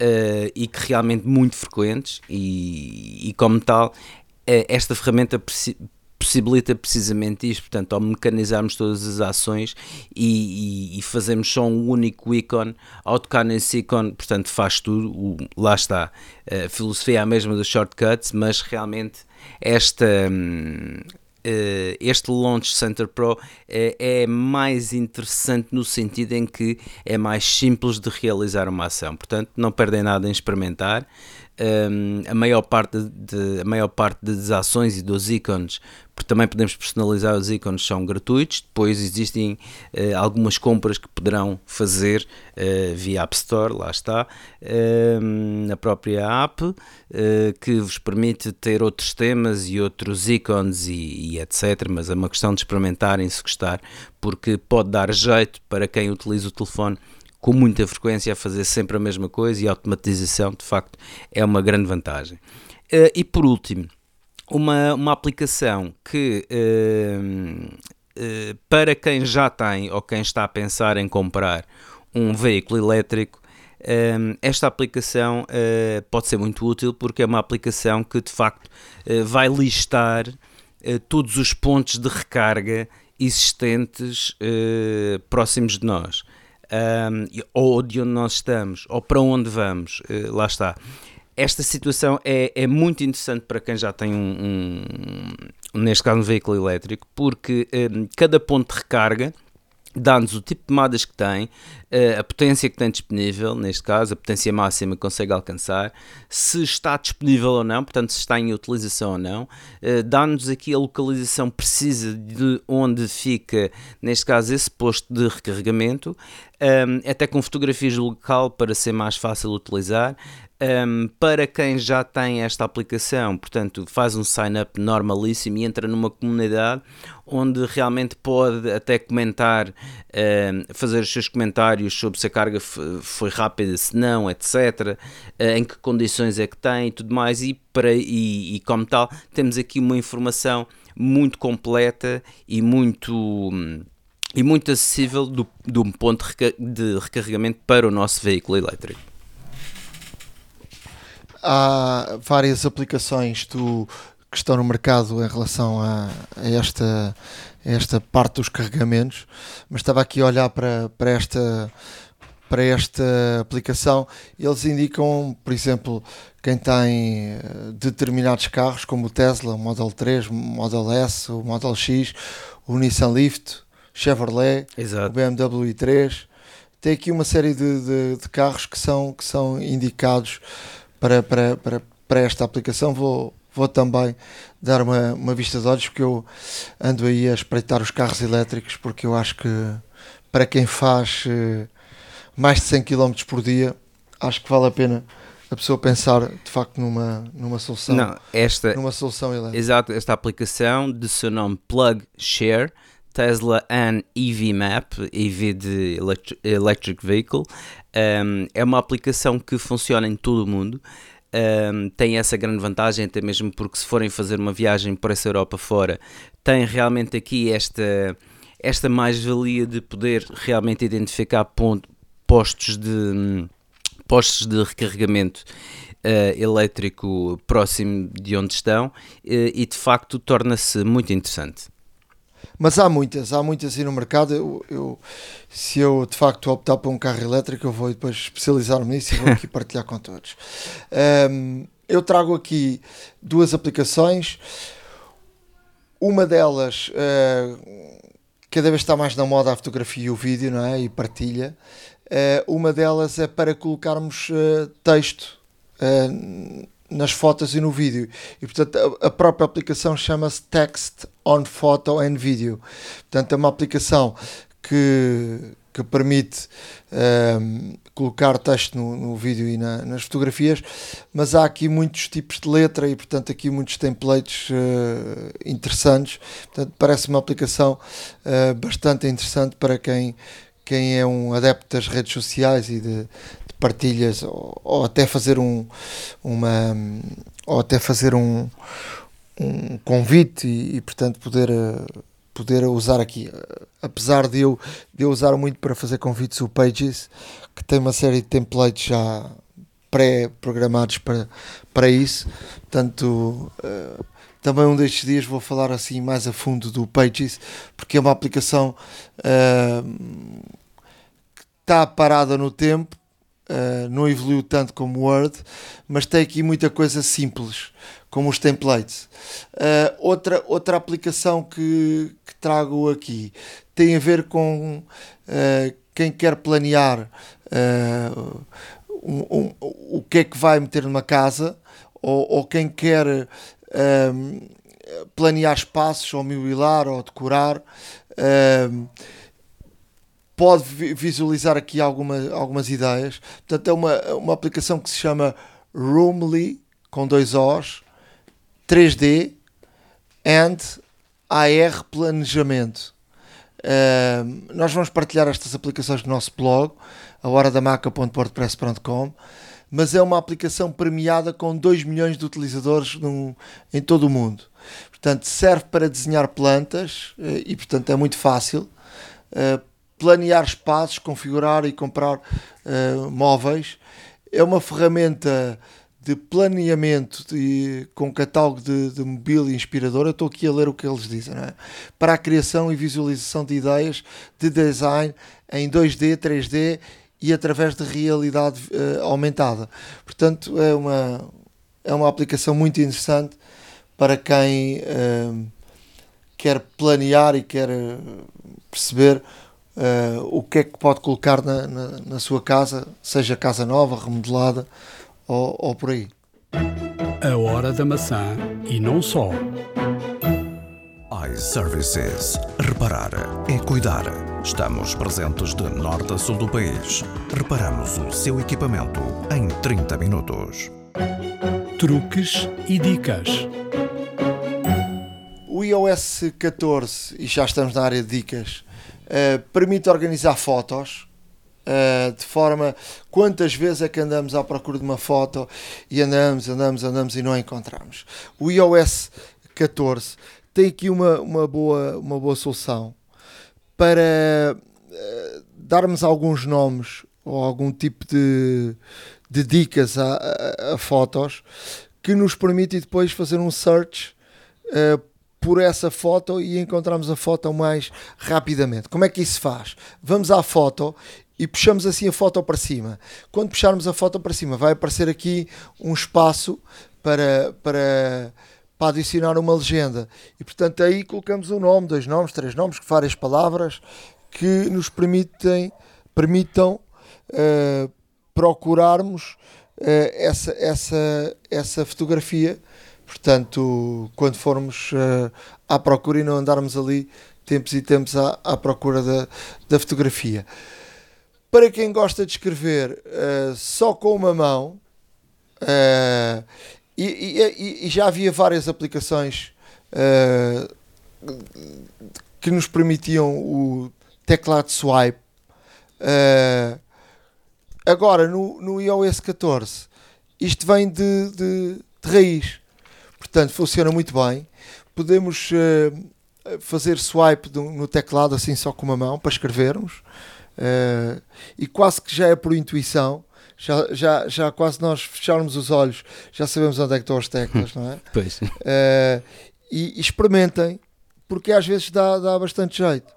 uh, e que realmente muito frequentes e, e como tal uh, esta ferramenta possibilita precisamente isto, portanto, ao mecanizarmos todas as ações e, e, e fazermos só um único ícone, ao tocar nesse ícone, portanto, faz tudo, o, lá está, a filosofia é a mesma dos shortcuts, mas realmente esta, uh, este Launch Center Pro uh, é mais interessante no sentido em que é mais simples de realizar uma ação. Portanto, não perdem nada em experimentar um, a, maior parte de, a maior parte das ações e dos ícones, porque também podemos personalizar os ícones, são gratuitos. Depois existem uh, algumas compras que poderão fazer uh, via App Store, lá está, uh, na própria app, que vos permite ter outros temas e outros ícones e, e etc. Mas é uma questão de experimentarem se gostar, porque pode dar jeito para quem utiliza o telefone com muita frequência a fazer sempre a mesma coisa e a automatização de facto é uma grande vantagem. Uh, e por último, uma, uma aplicação que uh, uh, para quem já tem ou quem está a pensar em comprar um veículo elétrico, esta aplicação pode ser muito útil porque é uma aplicação que de facto vai listar todos os pontos de recarga existentes próximos de nós um, ou de onde nós estamos, ou para onde vamos, uh, lá está. Esta situação é, é muito interessante para quem já tem um, um neste caso um veículo elétrico, porque um, cada ponto de recarga dá-nos o tipo de tomadas que tem, eh, a potência que tem disponível, neste caso, a potência máxima que consegue alcançar, se está disponível ou não, portanto, se está em utilização ou não, eh, dá-nos aqui a localização precisa de onde fica, neste caso, esse posto de recarregamento, até com fotografias local para ser mais fácil utilizar. Um, para quem já tem esta aplicação, portanto, faz um sign-up normalíssimo e entra numa comunidade onde realmente pode até comentar, um, fazer os seus comentários sobre se a carga foi rápida, se não, etc., uh, em que condições é que tem e tudo mais, e, para, e, e como tal, temos aqui uma informação muito completa e muito e muito acessível do, do ponto de recarregamento para o nosso veículo elétrico há várias aplicações do, que estão no mercado em relação a, a esta, a esta parte dos carregamentos, mas estava aqui a olhar para, para esta para esta aplicação, eles indicam, por exemplo, quem tem eh, determinados carros, como o Tesla, o Model 3, o Model S, o Model X, o Nissan Leaf, Chevrolet, Exato. o BMW i3, tem aqui uma série de, de, de, carros que são, que são indicados para, para, para, para esta aplicação. Vou, vou também dar uma, uma vista de olhos porque eu ando aí a espreitar os carros elétricos porque eu acho que para quem faz eh, mais de 100 km por dia acho que vale a pena a pessoa pensar de facto numa, numa solução Não, esta, numa solução elétrica. Exato, esta aplicação de seu nome Plug Share Tesla An EV Map, EV de Electric Vehicle, um, é uma aplicação que funciona em todo o mundo. Um, tem essa grande vantagem, até mesmo porque se forem fazer uma viagem para essa Europa fora, tem realmente aqui esta, esta mais-valia de poder realmente identificar ponto, postos de postos de recarregamento uh, elétrico próximo de onde estão uh, e de facto torna-se muito interessante. Mas há muitas, há muitas aí no mercado. Eu, eu, se eu de facto optar por um carro elétrico, eu vou depois especializar-me nisso e vou aqui partilhar com todos. Um, eu trago aqui duas aplicações. Uma delas, uh, cada vez está mais na moda a fotografia e o vídeo, não é? E partilha. Uh, uma delas é para colocarmos uh, texto nas fotos e no vídeo. E portanto a, própria aplicação chama-se Text on Photo and Video. Portanto é uma aplicação que, que permite um, colocar texto no, no vídeo e na, nas fotografias, mas há aqui muitos tipos de letra e portanto aqui muitos templates uh, interessantes. Portanto parece uma aplicação uh, bastante interessante para quem quem é um adepto das redes sociais e de, partilhas ou, ou até fazer um uma ou até fazer um, um convite e, e portanto poder poder usar aqui. Apesar de eu, de eu usar muito para fazer convites o Pages que tem uma série de templates já pré-programados para, para isso. Portanto uh, também um destes dias vou falar assim mais a fundo do Pages porque é uma aplicação uh, está parada no tempo Uh, não evoluiu tanto como Word, mas tem aqui muita coisa simples, como os templates. Uh, outra, outra aplicação que, que, trago aqui tem a ver com uh, quem quer planear um, um, o que é que vai meter numa casa, ou, ou quem quer planear espaços, ou mobilar, ou decorar pode visualizar aqui alguma, algumas ideias. Portanto, é uma, uma aplicação que se chama Roomly, com dois O's, 3D and AR Planejamento. Uh, nós vamos partilhar estas aplicações no nosso blog, a horadamaca.wordpress.com, mas é uma aplicação premiada com 2 milhões de utilizadores no, em todo o mundo. Portanto, serve para desenhar plantas eh, e, portanto, é muito fácil. Uh, planear espaços, configurar e comprar uh, móveis. É uma ferramenta de planeamento de, com catálogo de, de mobília inspirador. Eu estou aqui a ler o que eles dizem, é? para a criação e visualização de ideias de design em 2D, 3D e através de realidade uh, aumentada. Portanto, é uma, é uma aplicação muito interessante para quem uh, quer planear e quer perceber uh, o que é que pode colocar na, na, na, sua casa, seja casa nova, remodelada ou, ou por aí. A hora da maçã e não só. iServices. Reparar é cuidar. Estamos presentes de norte a sul do país. Reparamos o seu equipamento em 30 minutos. Truques e dicas. O iOS 14, e já estamos na área de dicas, uh, permite organizar fotos. Uh, de forma quantas vezes é que andamos à procura de uma foto e andamos, andamos, andamos e não a encontramos. O iOS 14 tem aqui uma, uma, boa, uma boa solução para uh, darmos alguns nomes ou algum tipo de, de dicas a, a, a fotos que nos permite depois fazer um search uh, por essa foto e encontramos a foto mais rapidamente. Como é que isso se faz? Vamos à foto e puxamos assim a foto para cima. Quando puxarmos a foto para cima, vai aparecer aqui um espaço para, para, para adicionar uma legenda. E portanto aí colocamos um nome, dois nomes, três nomes, várias palavras que nos permitem, permitam uh, procurarmos uh, essa, essa, essa fotografia Portanto, quando formos uh, à procura e não andarmos ali tempos e tempos à, à procura da, da fotografia. Para quem gosta de escrever uh, só com uma mão, uh, e, e, e, já havia várias aplicações que nos permitiam o teclado swipe. agora, no, no iOS 14, isto vem de, de, de raiz. Portanto, funciona muito bem. Podemos uh, fazer swipe do, no teclado assim só com uma mão para escrevermos. Uh, e quase que já é por intuição. Já, já, já quase nós fecharmos os olhos, já sabemos onde é que estão as teclas, não é? Pois. Uh, e, e, experimentem, porque às vezes dá, dá bastante jeito.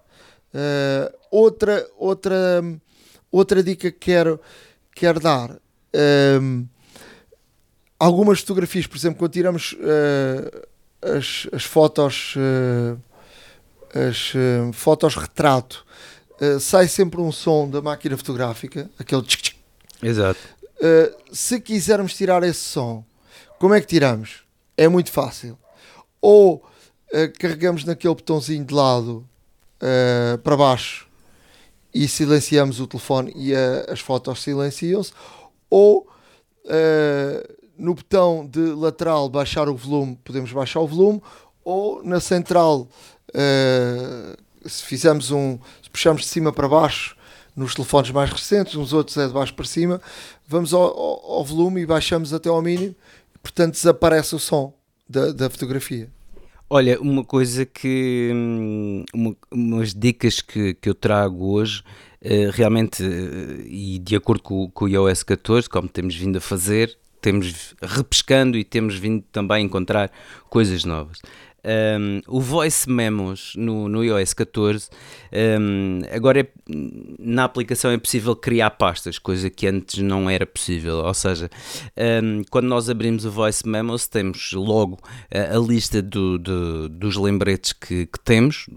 Outra, outra, outra dica que quero, quero dar. Uh, algumas fotografias, por exemplo, quando tiramos uh, as, as, fotos, uh, as uh, fotos retrato, sai sempre um som da máquina fotográfica, aquele tchic, tchic. Exato. se quisermos tirar esse som Como é que tiramos? É muito fácil. Ou carregamos naquele botãozinho de lado para baixo e silenciamos o telefone e a, as fotos silenciam-se, ou uh, no botão de lateral baixar o volume, podemos baixar o volume, ou na central, uh, se fizermos um, se puxarmos de cima para baixo, nos telefones mais recentes, uns outros é de baixo para cima, vamos ao, ao, ao volume e baixamos até ao mínimo, portanto desaparece o som da, da fotografia. Olha, uma coisa que. Hum, uma, umas dicas que, que eu trago hoje, uh, realmente, uh, e de acordo com, com o iOS 14, como temos vindo a fazer, temos repescando e temos vindo também encontrar coisas novas. Um, o Voice Memos no, no iOS 14, um, agora é, na aplicação é possível criar pastas, coisa que antes não era possível. Ou seja, um, quando nós abrimos o Voice Memos, temos logo a, a lista do, do, dos lembretes que, que temos,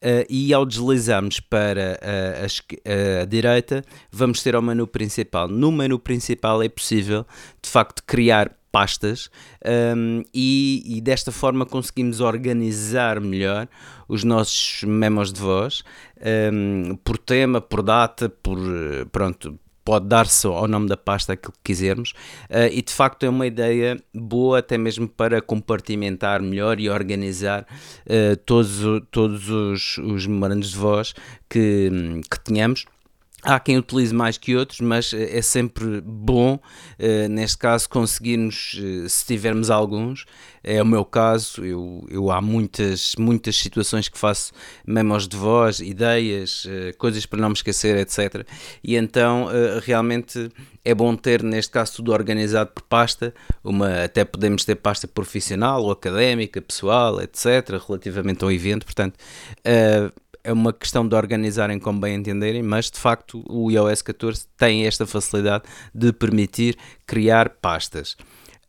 Uh, e ao deslizarmos para a, a, a, direita, vamos ter ao menu principal. No menu principal é possível, de facto, criar pastas um, e, e, desta forma conseguimos organizar melhor os nossos memos de voz um, por tema, por data, por pronto, pode dar-se ao nome da pasta aquilo que quisermos uh, e de facto é uma ideia boa até mesmo para compartimentar melhor e organizar uh, todos, todos os, os memorandos de voz que, que tenhamos Há quem utilize mais que outros, mas eh, é sempre bom, uh, neste caso, conseguirmos, uh, se tivermos alguns, é o meu caso, eu, eu há muitas, muitas situações que faço memos de voz, ideias, uh, coisas para não me esquecer, etc. E então realmente é bom ter, neste caso, tudo organizado por pasta, uma, até podemos ter pasta profissional ou académica, pessoal, etc., relativamente ao evento, portanto é uma questão de organizarem como bem entenderem, mas de facto o iOS 14 tem esta facilidade de permitir criar pastas.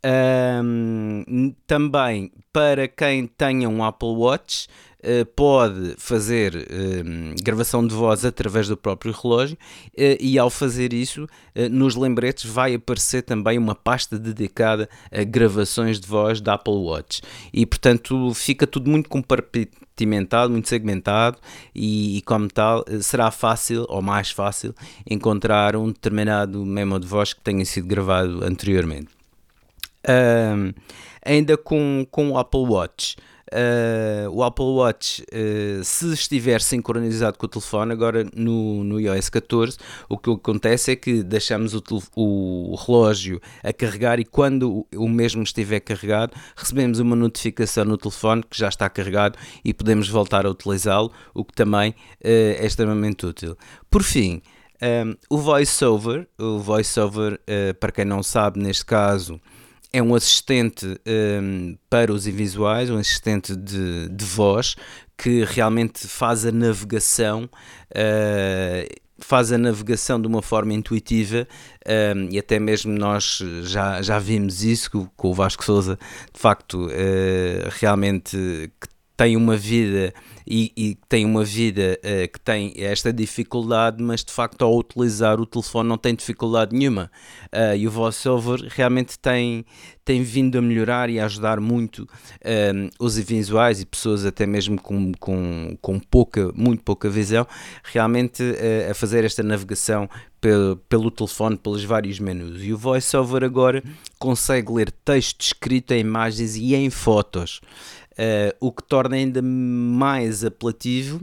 Um, também para quem tenha um Apple Watch, pode fazer uh, gravação de voz através do próprio relógio uh, e ao fazer isso, nos lembretes vai aparecer também uma pasta dedicada a gravações de voz da Apple Watch e portanto fica tudo muito compartimentado, muito segmentado e, e como tal será fácil ou mais fácil encontrar um determinado memo de voz que tenha sido gravado anteriormente. Ainda com, com o Apple Watch. Uh, o Apple Watch, uh, se estiver sincronizado com o telefone, agora no, no iOS 14, o que acontece é que deixamos o, o relógio a carregar e quando o, mesmo estiver carregado, recebemos uma notificação no telefone que já está carregado e podemos voltar a utilizá-lo, o que também uh, é extremamente útil. Por fim, um, o VoiceOver, o VoiceOver, para quem não sabe, neste caso é um assistente um, para os invisuais, um assistente de, de voz que realmente faz a navegação. Uh, faz a navegação de uma forma intuitiva um, e até mesmo nós já, já vimos isso com, com o Vasco Souza, de facto, uh, realmente que tem uma vida e, tem uma vida uh, que tem esta dificuldade, mas de facto ao utilizar o telefone não tem dificuldade nenhuma. Uh, e o VoiceOver realmente tem, tem vindo a melhorar e a ajudar muito uh, os visuais e pessoas até mesmo com, com, com pouca, muito pouca visão, realmente a fazer esta navegação pelo, pelo telefone, pelos vários menus. E o VoiceOver agora consegue ler texto escrito em imagens e em fotos uh, o que torna ainda mais apelativo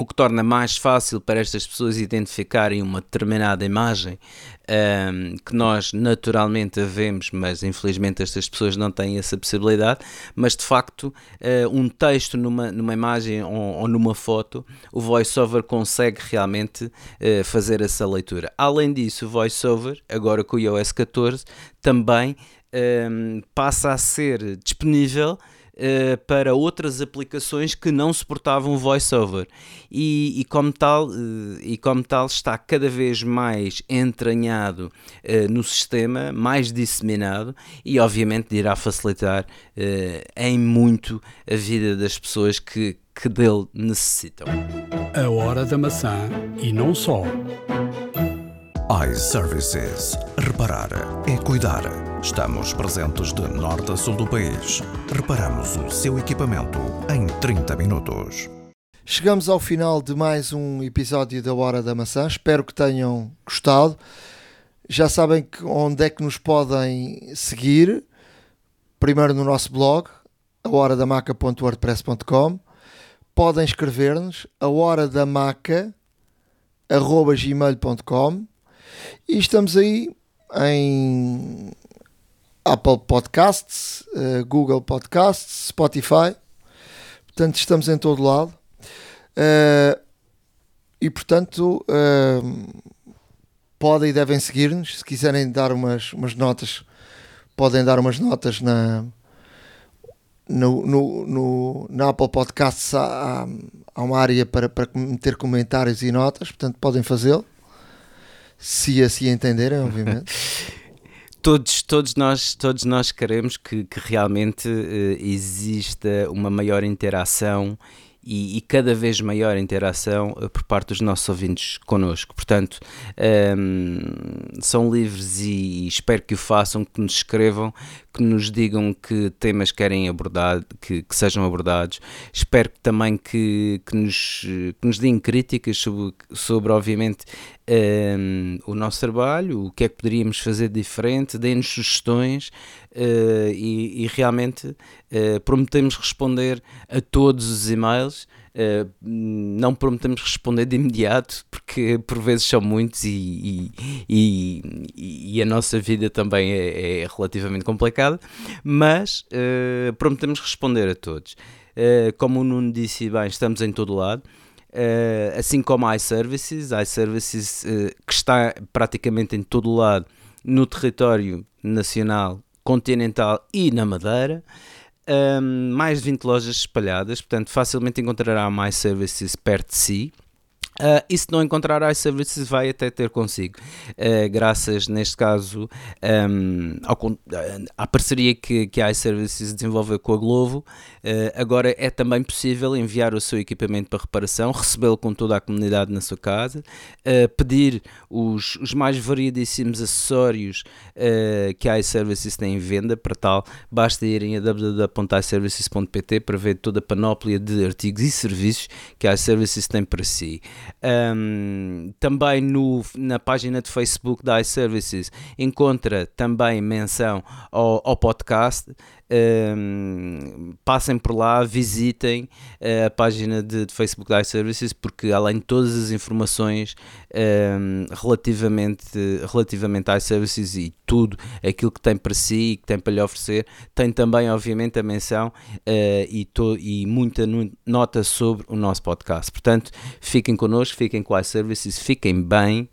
o que torna mais fácil para estas pessoas identificarem uma determinada imagem um, ehm, que nós naturalmente vemos, mas infelizmente estas pessoas não têm essa possibilidade. Mas de facto, uh, um texto numa, numa imagem ou, ou, numa foto, o VoiceOver consegue realmente uh, fazer essa leitura. Além disso, o VoiceOver, agora com o iOS 14, também um, ehm, passa a ser disponível uh, para outras aplicações que não suportavam VoiceOver e, e como tal uh, e como tal está cada vez mais entranhado uh, no sistema, mais disseminado e obviamente irá facilitar em muito a vida das pessoas que, que dele necessitam. A hora da maçã e não só. iServices. Reparar é cuidar. Estamos presentes de norte a sul do país. Reparamos o seu equipamento em 30 minutos. Chegamos ao final de mais um episódio da Hora da Maçã. Espero que tenham gostado. Já sabem que onde é que nos podem seguir. Primeiro no nosso blog, ahoradamaca.wordpress.com. Podem escrever-nos a hora da maca gmail.com e estamos aí em Apple Podcasts, uh, Google Podcasts, Spotify. Portanto, estamos em todo lado. Uh, e portanto, uh, podem e devem seguir-nos. Se quiserem dar umas, umas notas, podem dar umas notas na, no, no, no, na Apple Podcasts. Há, há uma área para, para meter comentários e notas, portanto, podem fazê-lo. Se assim entenderem, obviamente. todos, todos, nós, todos nós queremos que, que realmente uh, exista uma maior interação e, e, cada vez maior interação uh, por parte dos nossos ouvintes connosco. Portanto, um, ehm, são livres e, e, espero que o façam, que nos escrevam, que nos digam que temas querem abordar, que, que sejam abordados. Espero também que, que, nos, que nos deem críticas sobre, sobre obviamente, um, o nosso trabalho, o que é que poderíamos fazer diferente, deem-nos sugestões uh, e, e, realmente uh, prometemos responder a todos os e-mails. Uh, não prometemos responder de imediato porque por vezes são muitos e, e, e, e a nossa vida também é, é relativamente complicada, mas uh, prometemos responder a todos. Uh, como o Nuno disse bem, estamos em todo lado. Uh, assim como iServices, iServices que está praticamente em todo lado no território nacional, continental e na Madeira um, mais de 20 lojas espalhadas, portanto facilmente encontrará mais services perto de si. Uh, e se não encontrar iServices, vai até ter consigo, uh, graças, neste caso, um, ao, à parceria que, que a iServices desenvolveu com a Glovo. Uh, agora é também possível enviar o seu equipamento para reparação, recebê-lo com toda a comunidade na sua casa, pedir os, os mais variadíssimos acessórios que a iServices tem em venda. Para tal, basta irem a www.iservices.pt para ver toda a panóplia de artigos e serviços que a iServices tem para si. Um, também no, na página de Facebook da iServices encontra também menção ao, ao podcast. Um, passem por lá, visitem uh, a página de, de, Facebook da iServices, porque além de todas as informações um, relativamente, relativamente à iServices e tudo aquilo que tem para si e que tem para lhe oferecer, tem também, obviamente, a menção uh, e, to, e muita nota sobre o nosso podcast. Portanto, fiquem connosco, fiquem com a iServices, fiquem bem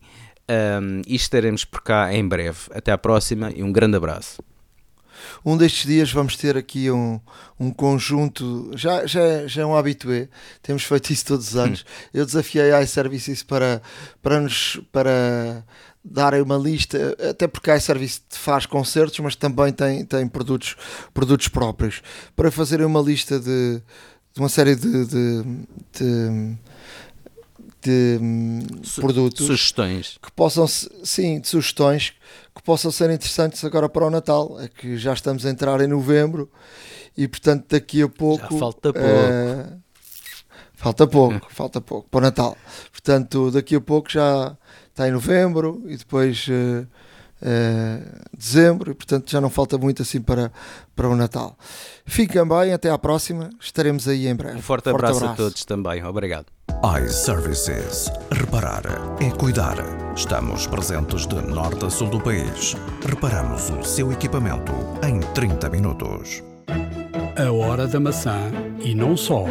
um, e estaremos por cá em breve. Até à próxima e um grande abraço. Um destes dias vamos ter aqui um, um conjunto, já, já, já é um habitué, temos feito isso todos os hum. anos. Eu desafiei a iServices para, para nos para darem uma lista, até porque a iService faz concertos, mas também tem, tem produtos, produtos próprios, para fazerem uma lista de, de uma série de, de, de de hum, produtos sugestões que possam sim de sugestões que possam ser interessantes agora para o Natal é que já estamos a entrar em novembro e portanto daqui a pouco já falta pouco. uh, falta pouco falta pouco para o Natal. Portanto daqui a pouco já está em novembro e depois uh, dezembro e portanto já não falta muito assim para, para o Natal fiquem bem, até à próxima estaremos aí em breve um forte, forte abraço, abraço a todos também, obrigado iServices. Reparar é cuidar. Estamos presentes de norte a sul do país. Reparamos o seu equipamento em 30 minutos. A hora da maçã e não só.